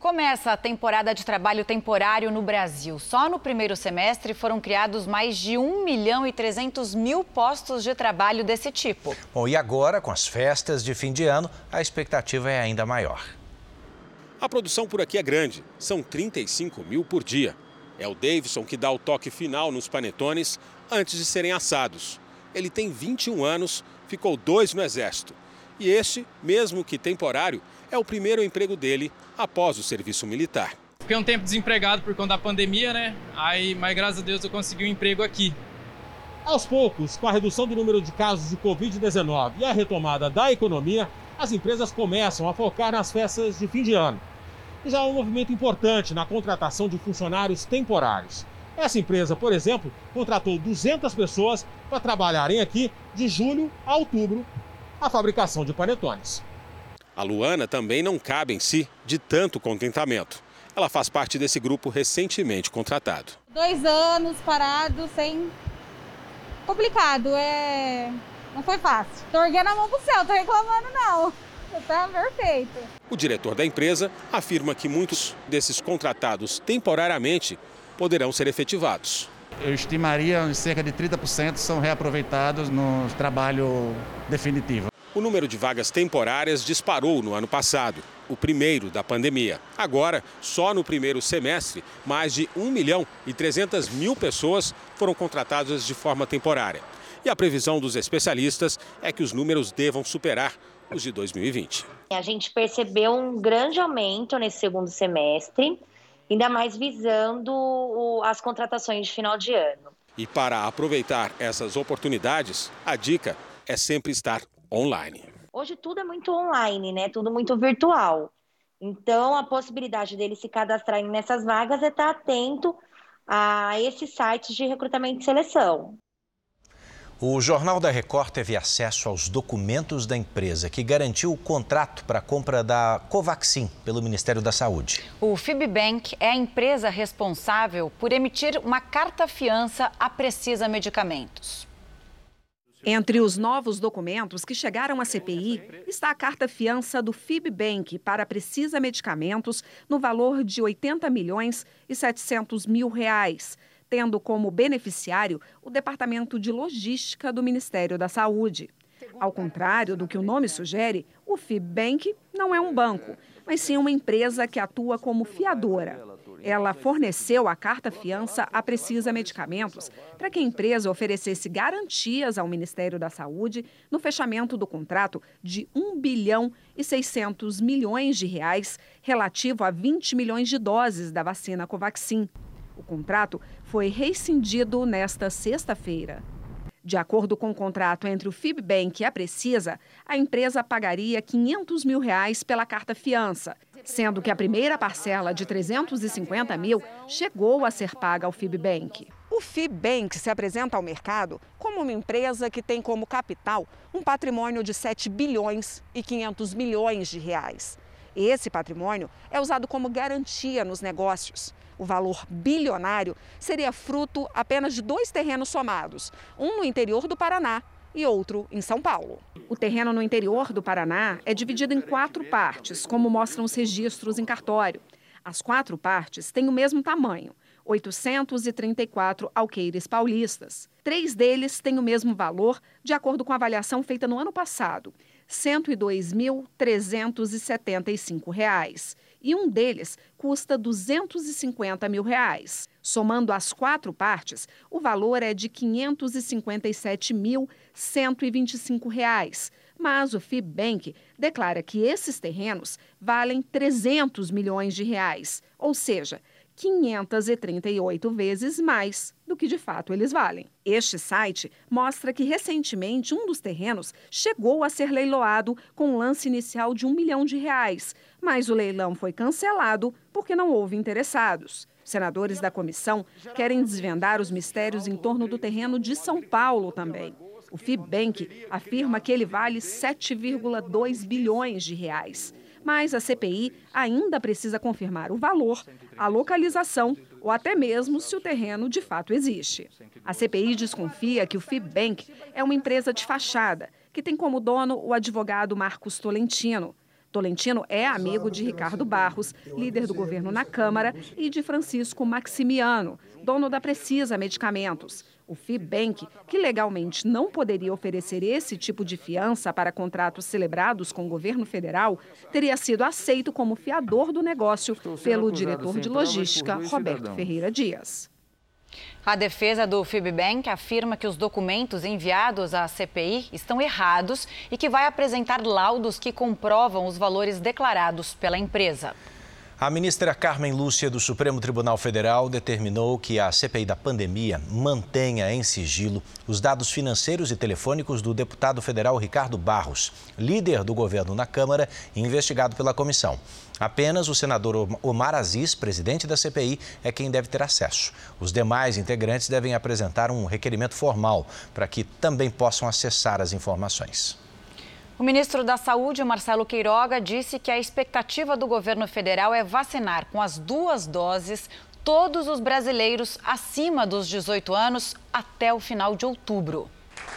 Speaker 3: Começa a temporada de trabalho temporário no Brasil. Só no primeiro semestre foram criados mais de 1 milhão e 300 mil postos de trabalho desse tipo.
Speaker 2: Bom, e agora, com as festas de fim de ano, a expectativa é ainda maior.
Speaker 44: A produção por aqui é grande, são 35 mil por dia. É o Davidson que dá o toque final nos panetones antes de serem assados. Ele tem 21 anos, ficou dois no Exército. E este, mesmo que temporário, é o primeiro emprego dele após o serviço militar.
Speaker 45: Fiquei um tempo desempregado por conta da pandemia, né? Aí, mas graças a Deus eu consegui um emprego aqui.
Speaker 46: Aos poucos, com a redução do número de casos de Covid-19 e a retomada da economia, as empresas começam a focar nas festas de fim de ano. E já há um movimento importante na contratação de funcionários temporários. Essa empresa, por exemplo, contratou 200 pessoas para trabalharem aqui de julho a outubro a fabricação de panetones.
Speaker 44: A Luana também não cabe em si de tanto contentamento. Ela faz parte desse grupo recentemente contratado.
Speaker 47: Dois anos parado, sem. complicado, é. Não foi fácil. Tô erguendo a mão pro céu, tô reclamando não. Tá perfeito.
Speaker 44: O diretor da empresa afirma que muitos desses contratados temporariamente poderão ser efetivados.
Speaker 48: Eu estimaria cerca de 30% são reaproveitados no trabalho definitivo.
Speaker 44: O número de vagas temporárias disparou no ano passado, o primeiro da pandemia. Agora, só no primeiro semestre, mais de 1 milhão e 300 mil pessoas foram contratadas de forma temporária. E a previsão dos especialistas é que os números devam superar os de 2020.
Speaker 37: A gente percebeu um grande aumento nesse segundo semestre, ainda mais visando as contratações de final de ano.
Speaker 44: E para aproveitar essas oportunidades, a dica é sempre estar online.
Speaker 37: Hoje tudo é muito online, né? Tudo muito virtual. Então, a possibilidade dele se cadastrarem nessas vagas é estar atento a esses sites de recrutamento e seleção.
Speaker 2: O Jornal da Record teve acesso aos documentos da empresa que garantiu o contrato para a compra da Covaxin pelo Ministério da Saúde.
Speaker 3: O Fibbank é a empresa responsável por emitir uma carta-fiança a Precisa Medicamentos.
Speaker 49: Entre os novos documentos que chegaram à CPI está a carta-fiança do Fibbank para Precisa Medicamentos no valor de 80 milhões e 700 mil reais, tendo como beneficiário o Departamento de Logística do Ministério da Saúde. Ao contrário do que o nome sugere, o Fibbank não é um banco, mas sim uma empresa que atua como fiadora. Ela forneceu a carta-fiança a Precisa Medicamentos para que a empresa oferecesse garantias ao Ministério da Saúde no fechamento do contrato de 1 bilhão e 600 milhões de reais relativo a 20 milhões de doses da vacina Covaxin. O contrato foi rescindido nesta sexta-feira. De acordo com o contrato entre o Fibbank e a Precisa, a empresa pagaria 500 mil reais pela carta fiança, sendo que a primeira parcela de 350 mil chegou a ser paga ao Fibbank. O Fibbank se apresenta ao mercado como uma empresa que tem como capital um patrimônio de 7 bilhões e 500 milhões de reais. Esse patrimônio é usado como garantia nos negócios. O valor bilionário seria fruto apenas de dois terrenos somados, um no interior do Paraná e outro em São Paulo. O terreno no interior do Paraná é dividido em quatro partes, como mostram os registros em cartório. As quatro partes têm o mesmo tamanho, 834 alqueires paulistas. Três deles têm o mesmo valor, de acordo com a avaliação feita no ano passado, R$ 102.375 e um deles custa 250 mil reais. Somando as quatro partes, o valor é de 557.125 reais. Mas o Fibbank declara que esses terrenos valem 300 milhões de reais, ou seja, 538 vezes mais do que de fato eles valem. Este site mostra que recentemente um dos terrenos chegou a ser leiloado com um lance inicial de um milhão de reais, mas o leilão foi cancelado porque não houve interessados. Senadores da comissão querem desvendar os mistérios em torno do terreno de São Paulo também. O Fibbank afirma que ele vale 7,2 bilhões de reais mas a CPI ainda precisa confirmar o valor, a localização ou até mesmo se o terreno de fato existe. A CPI desconfia que o Fibbank é uma empresa de fachada, que tem como dono o advogado Marcos Tolentino. Tolentino é amigo de Ricardo Barros, líder do governo na Câmara, e de Francisco Maximiano, dono da Precisa Medicamentos. O Fibbank, que legalmente não poderia oferecer esse tipo de fiança para contratos celebrados com o governo federal, teria sido aceito como fiador do negócio pelo diretor de logística, Roberto Ferreira Dias.
Speaker 3: A defesa do Fibbank afirma que os documentos enviados à CPI estão errados e que vai apresentar laudos que comprovam os valores declarados pela empresa.
Speaker 2: A ministra Carmen Lúcia do Supremo Tribunal Federal determinou que a CPI da pandemia mantenha em sigilo os dados financeiros e telefônicos do deputado federal Ricardo Barros, líder do governo na Câmara e investigado pela comissão. Apenas o senador Omar Aziz, presidente da CPI, é quem deve ter acesso. Os demais integrantes devem apresentar um requerimento formal para que também possam acessar as informações.
Speaker 3: O ministro da Saúde, Marcelo Queiroga, disse que a expectativa do governo federal é vacinar com as duas doses todos os brasileiros acima dos 18 anos até o final de outubro.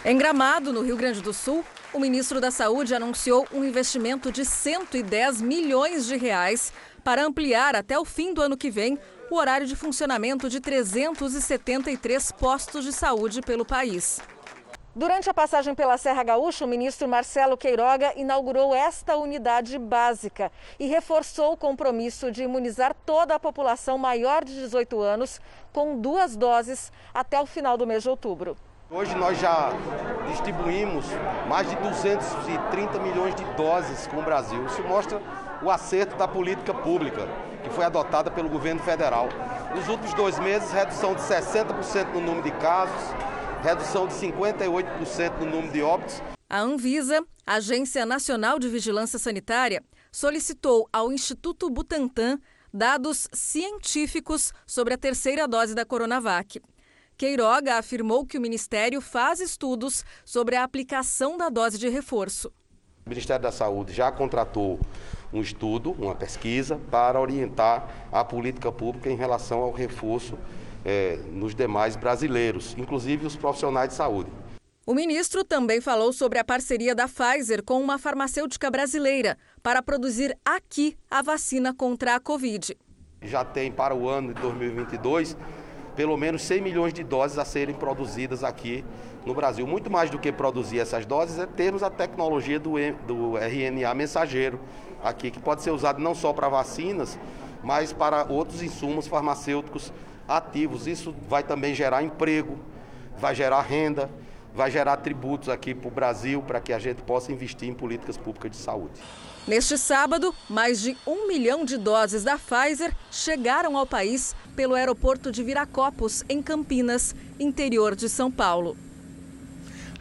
Speaker 50: Em Gramado, no Rio Grande do Sul, o ministro da Saúde anunciou um investimento de 110 milhões de reais para ampliar até o fim do ano que vem o horário de funcionamento de 373 postos de saúde pelo país.
Speaker 49: Durante a passagem pela Serra Gaúcha, o ministro Marcelo Queiroga inaugurou esta unidade básica e reforçou o compromisso de imunizar toda a população maior de 18 anos com duas doses até o final do mês de outubro.
Speaker 51: Hoje nós já distribuímos mais de 230 milhões de doses com o Brasil. Isso mostra o acerto da política pública que foi adotada pelo governo federal. Nos últimos dois meses, redução de 60% no número de casos, redução de 58% no número de óbitos.
Speaker 50: A Anvisa, Agência Nacional de Vigilância Sanitária, solicitou ao Instituto Butantan dados científicos sobre a terceira dose da Coronavac. Queiroga afirmou que o Ministério faz estudos sobre a aplicação da dose de reforço.
Speaker 51: O Ministério da Saúde já contratou um estudo, uma pesquisa, para orientar a política pública em relação ao reforço é, nos demais brasileiros, inclusive os profissionais de saúde.
Speaker 50: O ministro também falou sobre a parceria da Pfizer com uma farmacêutica brasileira para produzir aqui a vacina contra a Covid.
Speaker 51: Já tem para o ano de 2022 pelo menos 100 milhões de doses a serem produzidas aqui no Brasil. Muito mais do que produzir essas doses é termos a tecnologia do, do RNA mensageiro aqui, que pode ser usado não só para vacinas, mas para outros insumos farmacêuticos ativos. Isso vai também gerar emprego, vai gerar renda, vai gerar tributos aqui para o Brasil para que a gente possa investir em políticas públicas de saúde.
Speaker 50: Neste sábado, mais de um milhão de doses da Pfizer chegaram ao país pelo aeroporto de Viracopos, em Campinas, interior de São Paulo.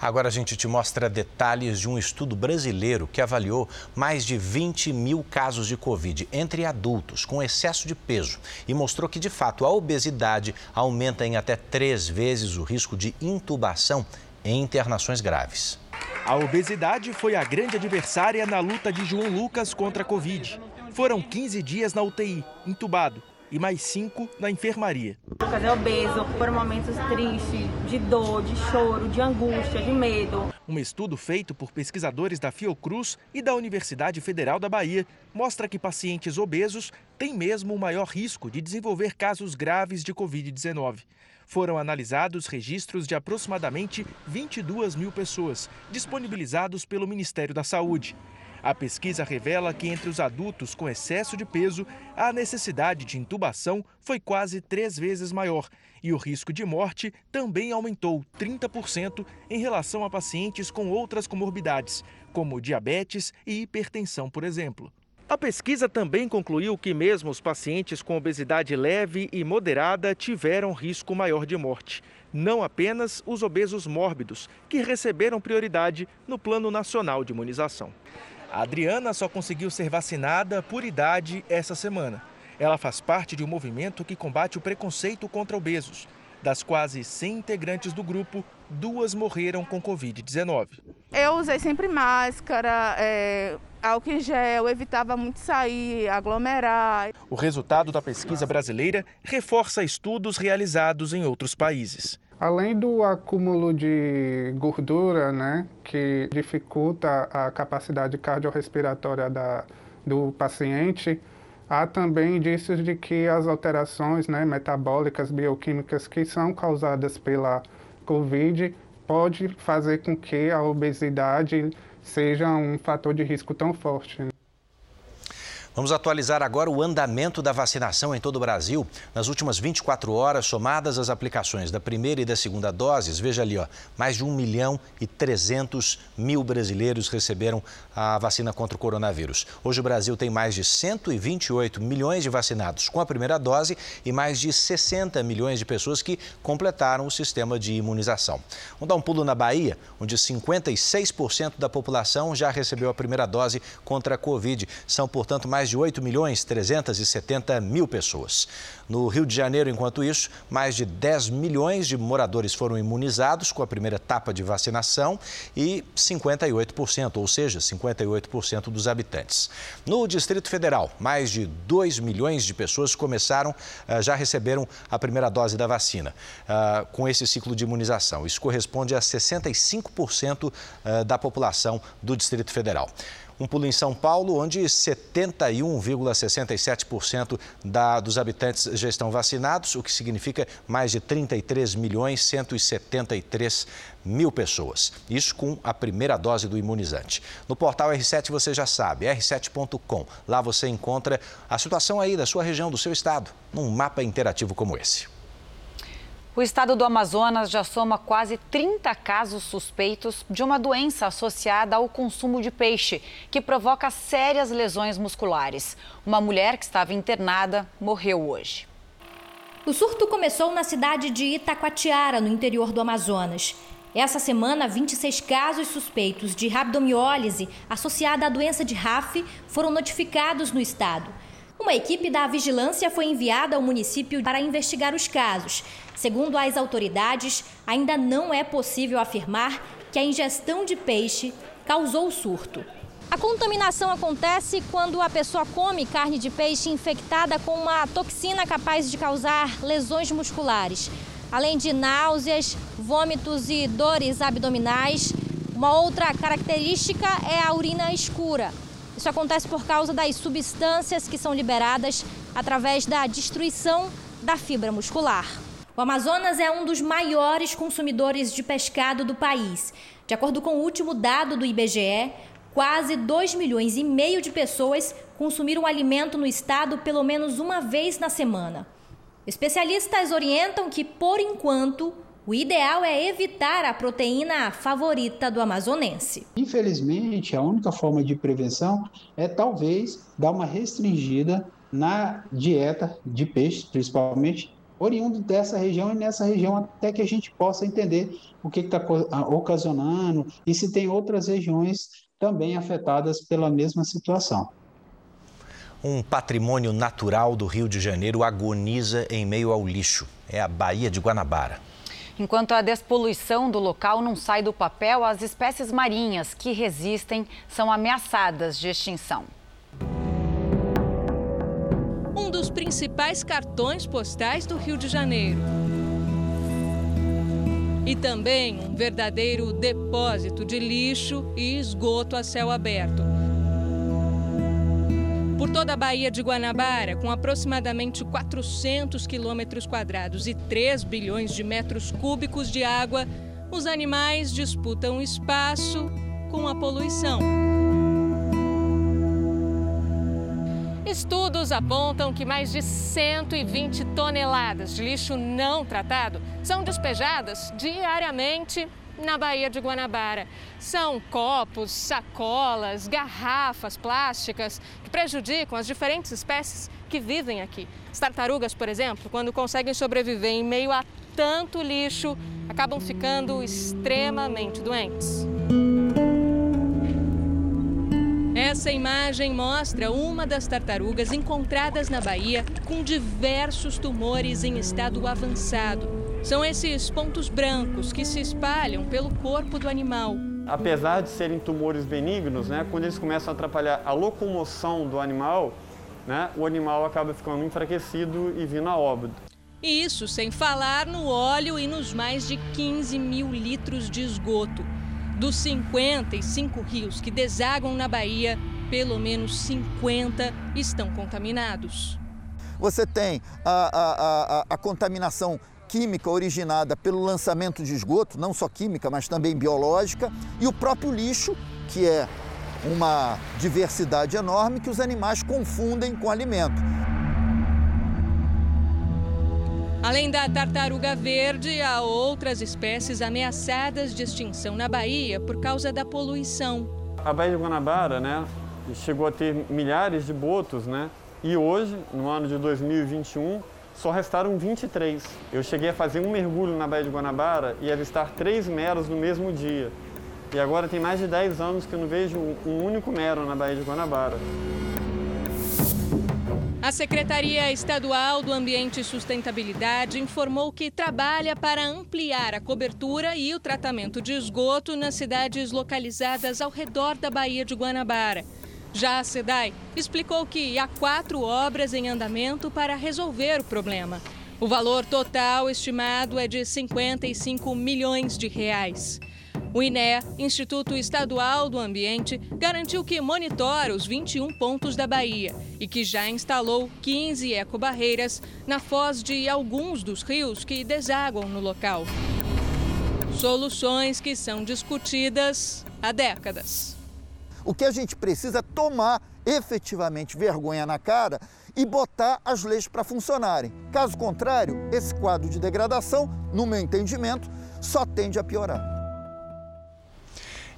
Speaker 2: Agora a gente te mostra detalhes de um estudo brasileiro que avaliou mais de 20 mil casos de Covid entre adultos com excesso de peso e mostrou que, de fato, a obesidade aumenta em até três vezes o risco de intubação em internações graves.
Speaker 47: A obesidade foi a grande adversária na luta de João Lucas contra a Covid. Foram 15 dias na UTI, entubado, e mais cinco na enfermaria.
Speaker 4: Lucas é obeso, foram momentos tristes, de dor, de choro, de angústia, de medo.
Speaker 47: Um estudo feito por pesquisadores da Fiocruz e da Universidade Federal da Bahia mostra que pacientes obesos têm mesmo o maior risco de desenvolver casos graves de Covid-19. Foram analisados registros de aproximadamente 22 mil pessoas, disponibilizados pelo Ministério da Saúde. A pesquisa revela que entre os adultos com excesso de peso, a necessidade de intubação foi quase três vezes maior e o risco de morte também aumentou 30% em relação a pacientes com outras comorbidades, como diabetes e hipertensão, por exemplo. A pesquisa também concluiu que mesmo os pacientes com obesidade leve e moderada tiveram risco maior de morte. Não apenas os obesos mórbidos, que receberam prioridade no Plano Nacional de Imunização. A Adriana só conseguiu ser vacinada por idade essa semana. Ela faz parte de um movimento que combate o preconceito contra obesos. Das quase 100 integrantes do grupo, duas morreram com Covid-19.
Speaker 52: Eu usei sempre máscara, é, álcool em gel, evitava muito sair, aglomerar.
Speaker 47: O resultado da pesquisa brasileira reforça estudos realizados em outros países.
Speaker 53: Além do acúmulo de gordura, né, que dificulta a capacidade cardiorrespiratória da, do paciente, há também indícios de que as alterações né, metabólicas, bioquímicas que são causadas pela COVID pode fazer com que a obesidade seja um fator de risco tão forte.
Speaker 2: Vamos atualizar agora o andamento da vacinação em todo o Brasil. Nas últimas 24 horas, somadas as aplicações da primeira e da segunda doses, veja ali, ó, mais de 1 milhão e 300 mil brasileiros receberam a vacina contra o coronavírus. Hoje o Brasil tem mais de 128 milhões de vacinados com a primeira dose e mais de 60 milhões de pessoas que completaram o sistema de imunização. Vamos dar um pulo na Bahia, onde 56% da população já recebeu a primeira dose contra a Covid. São, portanto, mais mais de 8 milhões 370 mil pessoas. No Rio de Janeiro, enquanto isso, mais de 10 milhões de moradores foram imunizados com a primeira etapa de vacinação e 58%, ou seja, 58% dos habitantes. No Distrito Federal, mais de 2 milhões de pessoas começaram, eh, já receberam a primeira dose da vacina eh, com esse ciclo de imunização. Isso corresponde a 65% eh, da população do Distrito Federal. Um pulo em São Paulo, onde 71,67% dos habitantes já estão vacinados, o que significa mais de 33 milhões 173 mil pessoas. Isso com a primeira dose do imunizante. No portal R7 você já sabe, r7.com. Lá você encontra a situação aí da sua região, do seu estado, num mapa interativo como esse.
Speaker 3: O estado do Amazonas já soma quase 30 casos suspeitos de uma doença associada ao consumo de peixe, que provoca sérias lesões musculares. Uma mulher que estava internada morreu hoje.
Speaker 54: O surto começou na cidade de Itacoatiara, no interior do Amazonas. Essa semana, 26 casos suspeitos de rabdomiólise associada à doença de RAF foram notificados no estado. Uma equipe da vigilância foi enviada ao município para investigar os casos. Segundo as autoridades, ainda não é possível afirmar que a ingestão de peixe causou o surto. A contaminação acontece quando a pessoa come carne de peixe infectada com uma toxina capaz de causar lesões musculares. Além de náuseas, vômitos e dores abdominais, uma outra característica é a urina escura. Isso acontece por causa das substâncias que são liberadas através da destruição da fibra muscular. O Amazonas é um dos maiores consumidores de pescado do país. De acordo com o último dado do IBGE, quase 2 milhões e meio de pessoas consumiram alimento no estado pelo menos uma vez na semana. Especialistas orientam que, por enquanto, o ideal é evitar a proteína favorita do amazonense.
Speaker 55: Infelizmente, a única forma de prevenção é talvez dar uma restringida na dieta de peixe, principalmente,
Speaker 56: oriundo dessa região e nessa região até que a gente possa entender o que está ocasionando e se tem outras regiões também afetadas pela mesma situação.
Speaker 2: Um patrimônio natural do Rio de Janeiro agoniza em meio ao lixo. É a Baía de Guanabara.
Speaker 3: Enquanto a despoluição do local não sai do papel, as espécies marinhas que resistem são ameaçadas de extinção.
Speaker 50: Um dos principais cartões postais do Rio de Janeiro. E também um verdadeiro depósito de lixo e esgoto a céu aberto. Toda a Baía de Guanabara, com aproximadamente 400 quilômetros quadrados e 3 bilhões de metros cúbicos de água, os animais disputam espaço com a poluição. Estudos apontam que mais de 120 toneladas de lixo não tratado são despejadas diariamente na Baía de Guanabara. São copos, sacolas, garrafas plásticas que prejudicam as diferentes espécies que vivem aqui. As tartarugas, por exemplo, quando conseguem sobreviver em meio a tanto lixo, acabam ficando extremamente doentes. Essa imagem mostra uma das tartarugas encontradas na Bahia com diversos tumores em estado avançado. São esses pontos brancos que se espalham pelo corpo do animal.
Speaker 57: Apesar de serem tumores benignos, né, quando eles começam a atrapalhar a locomoção do animal, né, o animal acaba ficando enfraquecido e vindo a óbito.
Speaker 50: Isso sem falar no óleo e nos mais de 15 mil litros de esgoto. Dos 55 rios que desaguam na Bahia, pelo menos 50 estão contaminados.
Speaker 58: Você tem a, a, a, a contaminação química originada pelo lançamento de esgoto, não só química, mas também biológica, e o próprio lixo, que é uma diversidade enorme que os animais confundem com alimento.
Speaker 50: Além da tartaruga verde, há outras espécies ameaçadas de extinção na Bahia por causa da poluição.
Speaker 57: A Baía de Guanabara, né, chegou a ter milhares de botos, né? E hoje, no ano de 2021, só restaram 23. Eu cheguei a fazer um mergulho na Baía de Guanabara e avistar três meros no mesmo dia. E agora tem mais de 10 anos que eu não vejo um único mero na Baía de Guanabara.
Speaker 50: A Secretaria Estadual do Ambiente e Sustentabilidade informou que trabalha para ampliar a cobertura e o tratamento de esgoto nas cidades localizadas ao redor da Baía de Guanabara. Já a SEDAI explicou que há quatro obras em andamento para resolver o problema. O valor total estimado é de 55 milhões de reais. O INEA, Instituto Estadual do Ambiente, garantiu que monitora os 21 pontos da Bahia e que já instalou 15 ecobarreiras na foz de alguns dos rios que desaguam no local. Soluções que são discutidas há décadas.
Speaker 58: O que a gente precisa é tomar efetivamente vergonha na cara e botar as leis para funcionarem. Caso contrário, esse quadro de degradação, no meu entendimento, só tende a piorar.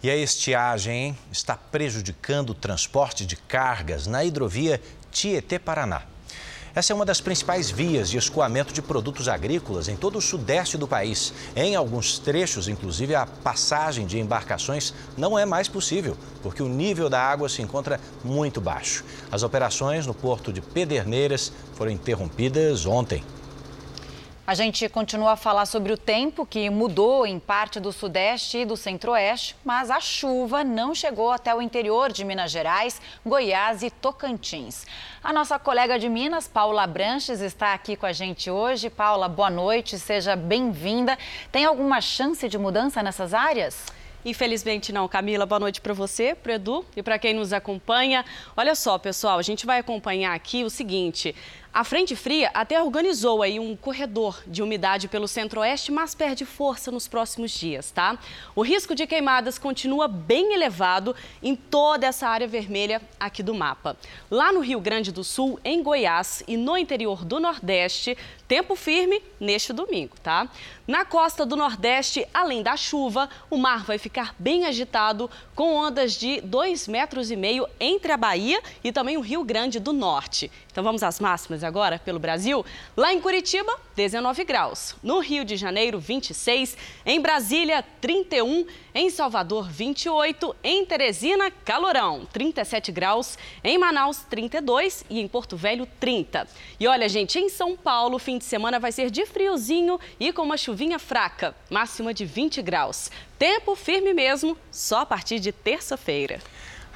Speaker 2: E a estiagem está prejudicando o transporte de cargas na hidrovia Tietê-Paraná. Essa é uma das principais vias de escoamento de produtos agrícolas em todo o sudeste do país. Em alguns trechos, inclusive, a passagem de embarcações não é mais possível, porque o nível da água se encontra muito baixo. As operações no porto de Pederneiras foram interrompidas ontem.
Speaker 3: A gente continua a falar sobre o tempo que mudou em parte do Sudeste e do Centro-Oeste, mas a chuva não chegou até o interior de Minas Gerais, Goiás e Tocantins. A nossa colega de Minas, Paula Branches, está aqui com a gente hoje. Paula, boa noite, seja bem-vinda. Tem alguma chance de mudança nessas áreas?
Speaker 54: Infelizmente não, Camila. Boa noite para você, para Edu e para quem nos acompanha. Olha só, pessoal, a gente vai acompanhar aqui o seguinte: a frente fria até organizou aí um corredor de umidade pelo centro-oeste, mas perde força nos próximos dias, tá? O risco de queimadas continua bem elevado em toda essa área vermelha aqui do mapa. Lá no Rio Grande do Sul, em Goiás e no interior do Nordeste, tempo firme neste domingo, tá? Na costa do Nordeste, além da chuva, o mar vai ficar bem agitado, com ondas de 2,5 metros e meio entre a Bahia e também o Rio Grande do Norte. Então vamos às máximas agora pelo Brasil. Lá em Curitiba, 19 graus. No Rio de Janeiro, 26. Em Brasília, 31. Em Salvador, 28. Em Teresina, calorão, 37 graus. Em Manaus, 32. E em Porto Velho, 30. E olha, gente, em São Paulo, fim de semana vai ser de friozinho e com uma chuvinha fraca. Máxima de 20 graus. Tempo firme mesmo, só a partir de terça-feira.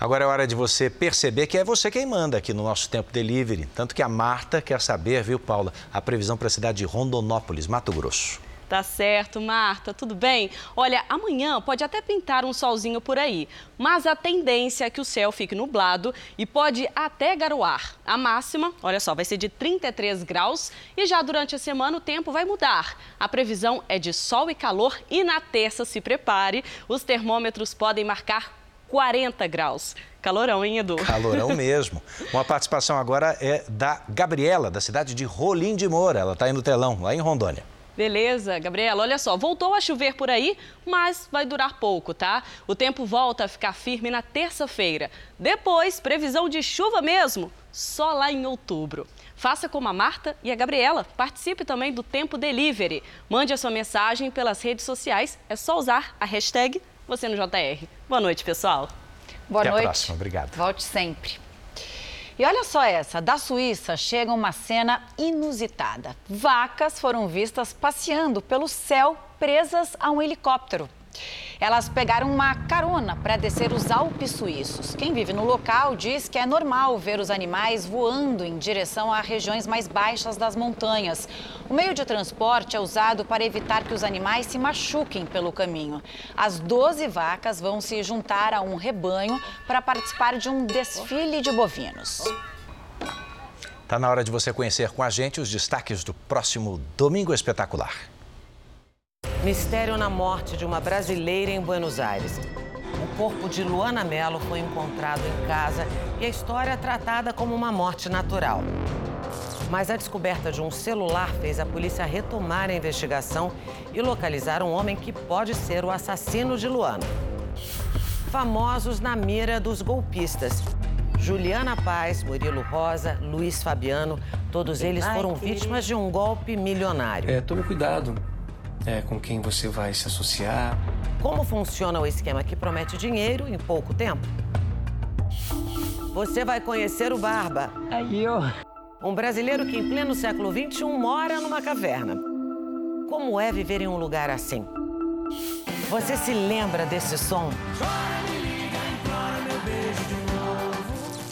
Speaker 2: Agora é hora de você perceber que é você quem manda aqui no nosso Tempo Delivery. Tanto que a Marta quer saber, viu, Paula, a previsão para a cidade de Rondonópolis, Mato Grosso.
Speaker 54: Tá certo, Marta, tudo bem? Olha, amanhã pode até pintar um solzinho por aí, mas a tendência é que o céu fique nublado e pode até garoar. A máxima, olha só, vai ser de 33 graus e já durante a semana o tempo vai mudar. A previsão é de sol e calor e na terça se prepare, os termômetros podem marcar 40 graus. Calorão, hein, Edu?
Speaker 2: Calorão [LAUGHS] mesmo. Uma participação agora é da Gabriela, da cidade de Rolim de Moura. Ela está aí no telão, lá em Rondônia.
Speaker 54: Beleza, Gabriela. Olha só, voltou a chover por aí, mas vai durar pouco, tá? O tempo volta a ficar firme na terça-feira. Depois, previsão de chuva mesmo, só lá em outubro. Faça como a Marta e a Gabriela. Participe também do Tempo Delivery. Mande a sua mensagem pelas redes sociais. É só usar a hashtag você no JR. Boa noite, pessoal.
Speaker 3: Boa
Speaker 2: Até
Speaker 3: noite.
Speaker 2: a próxima. Obrigado.
Speaker 3: Volte sempre. E olha só essa, da Suíça chega uma cena inusitada. Vacas foram vistas passeando pelo céu presas a um helicóptero. Elas pegaram uma carona para descer os Alpes suíços. Quem vive no local diz que é normal ver os animais voando em direção a regiões mais baixas das montanhas. O meio de transporte é usado para evitar que os animais se machuquem pelo caminho. As 12 vacas vão se juntar a um rebanho para participar de um desfile de bovinos.
Speaker 2: Tá na hora de você conhecer com a gente os destaques do próximo Domingo Espetacular.
Speaker 59: Mistério na morte de uma brasileira em Buenos Aires. O corpo de Luana Mello foi encontrado em casa e a história é tratada como uma morte natural. Mas a descoberta de um celular fez a polícia retomar a investigação e localizar um homem que pode ser o assassino de Luana. Famosos na mira dos golpistas. Juliana Paz, Murilo Rosa, Luiz Fabiano, todos eles foram vítimas de um golpe milionário.
Speaker 60: É, tome cuidado é, com quem você vai se associar.
Speaker 59: Como funciona o esquema que promete dinheiro em pouco tempo? Você vai conhecer o Barba.
Speaker 60: Aí eu.
Speaker 59: Um brasileiro que, em pleno século XXI, mora numa caverna. Como é viver em um lugar assim? Você se lembra desse som?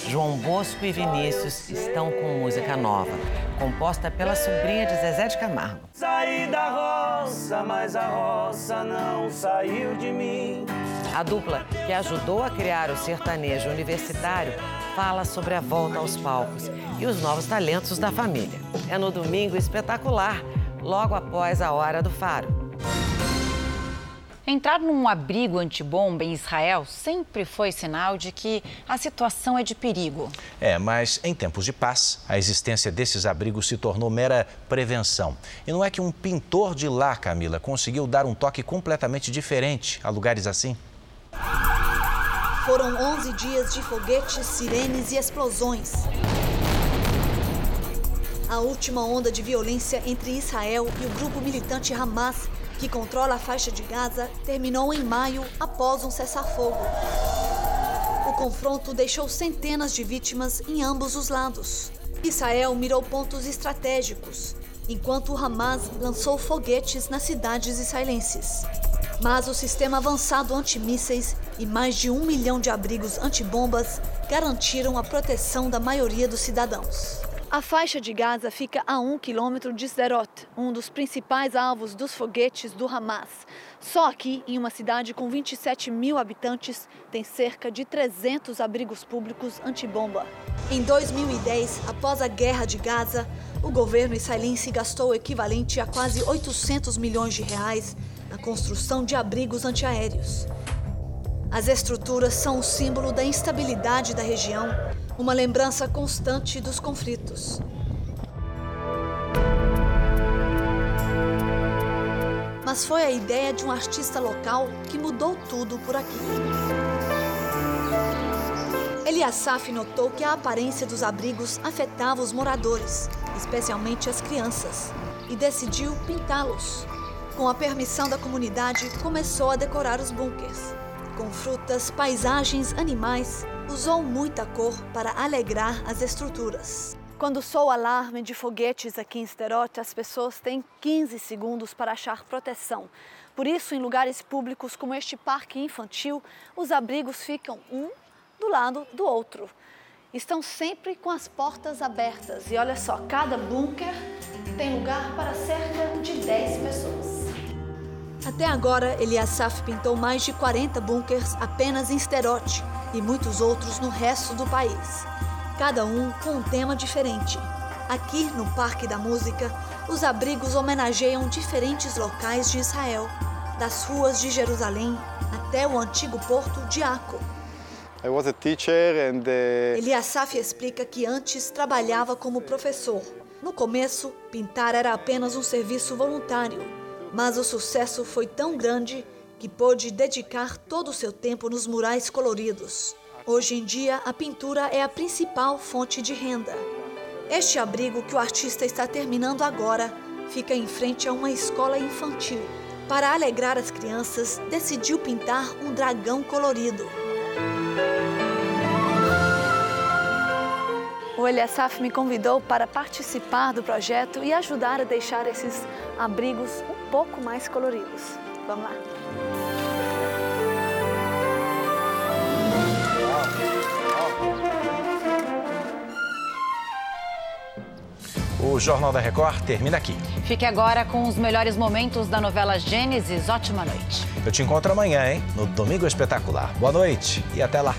Speaker 59: João Bosco e Vinícius estão com música nova, composta pela sobrinha de Zezé de Camargo.
Speaker 61: Saí da roça, mas a roça não saiu de mim.
Speaker 59: A dupla, que ajudou a criar o sertanejo universitário, fala sobre a volta aos palcos e os novos talentos da família. É no domingo espetacular, logo após a hora do faro.
Speaker 3: Entrar num abrigo antibomba em Israel sempre foi sinal de que a situação é de perigo.
Speaker 2: É, mas em tempos de paz, a existência desses abrigos se tornou mera prevenção. E não é que um pintor de lá, Camila, conseguiu dar um toque completamente diferente a lugares assim?
Speaker 55: Foram 11 dias de foguetes, sirenes e explosões. A última onda de violência entre Israel e o grupo militante Hamas, que controla a faixa de Gaza, terminou em maio após um cessar-fogo. O confronto deixou centenas de vítimas em ambos os lados. Israel mirou pontos estratégicos, enquanto o Hamas lançou foguetes nas cidades israelenses. Mas o sistema avançado antimísseis e mais de um milhão de abrigos antibombas garantiram a proteção da maioria dos cidadãos. A faixa de Gaza fica a um quilômetro de Sderot, um dos principais alvos dos foguetes do Hamas. Só aqui, em uma cidade com 27 mil habitantes, tem cerca de 300 abrigos públicos antibomba. Em 2010, após a guerra de Gaza, o governo israelense gastou o equivalente a quase 800 milhões de reais na construção de abrigos antiaéreos. As estruturas são o símbolo da instabilidade da região, uma lembrança constante dos conflitos. Mas foi a ideia de um artista local que mudou tudo por aqui. Eliasaf notou que a aparência dos abrigos afetava os moradores, especialmente as crianças, e decidiu pintá-los. Com a permissão da comunidade, começou a decorar os bunkers. Com frutas, paisagens, animais, usou muita cor para alegrar as estruturas. Quando soa o alarme de foguetes aqui em Sterot, as pessoas têm 15 segundos para achar proteção. Por isso, em lugares públicos como este parque infantil, os abrigos ficam um do lado do outro. Estão sempre com as portas abertas e olha só, cada bunker tem lugar para cerca de 10 pessoas. Até agora, Eliasaf pintou mais de 40 bunkers apenas em Sterot e muitos outros no resto do país, cada um com um tema diferente. Aqui, no Parque da Música, os abrigos homenageiam diferentes locais de Israel, das ruas de Jerusalém até o antigo porto de Aco.
Speaker 62: I was a teacher and, uh...
Speaker 55: Eliasaf explica que antes trabalhava como professor. No começo, pintar era apenas um serviço voluntário, mas o sucesso foi tão grande que pôde dedicar todo o seu tempo nos murais coloridos. Hoje em dia, a pintura é a principal fonte de renda. Este abrigo que o artista está terminando agora fica em frente a uma escola infantil. Para alegrar as crianças, decidiu pintar um dragão colorido. O Eliasaf me convidou para participar do projeto e ajudar a deixar esses abrigos um pouco mais coloridos. Vamos lá.
Speaker 2: O Jornal da Record termina aqui.
Speaker 3: Fique agora com os melhores momentos da novela Gênesis. Ótima noite.
Speaker 2: Eu te encontro amanhã, hein? No Domingo Espetacular. Boa noite e até lá.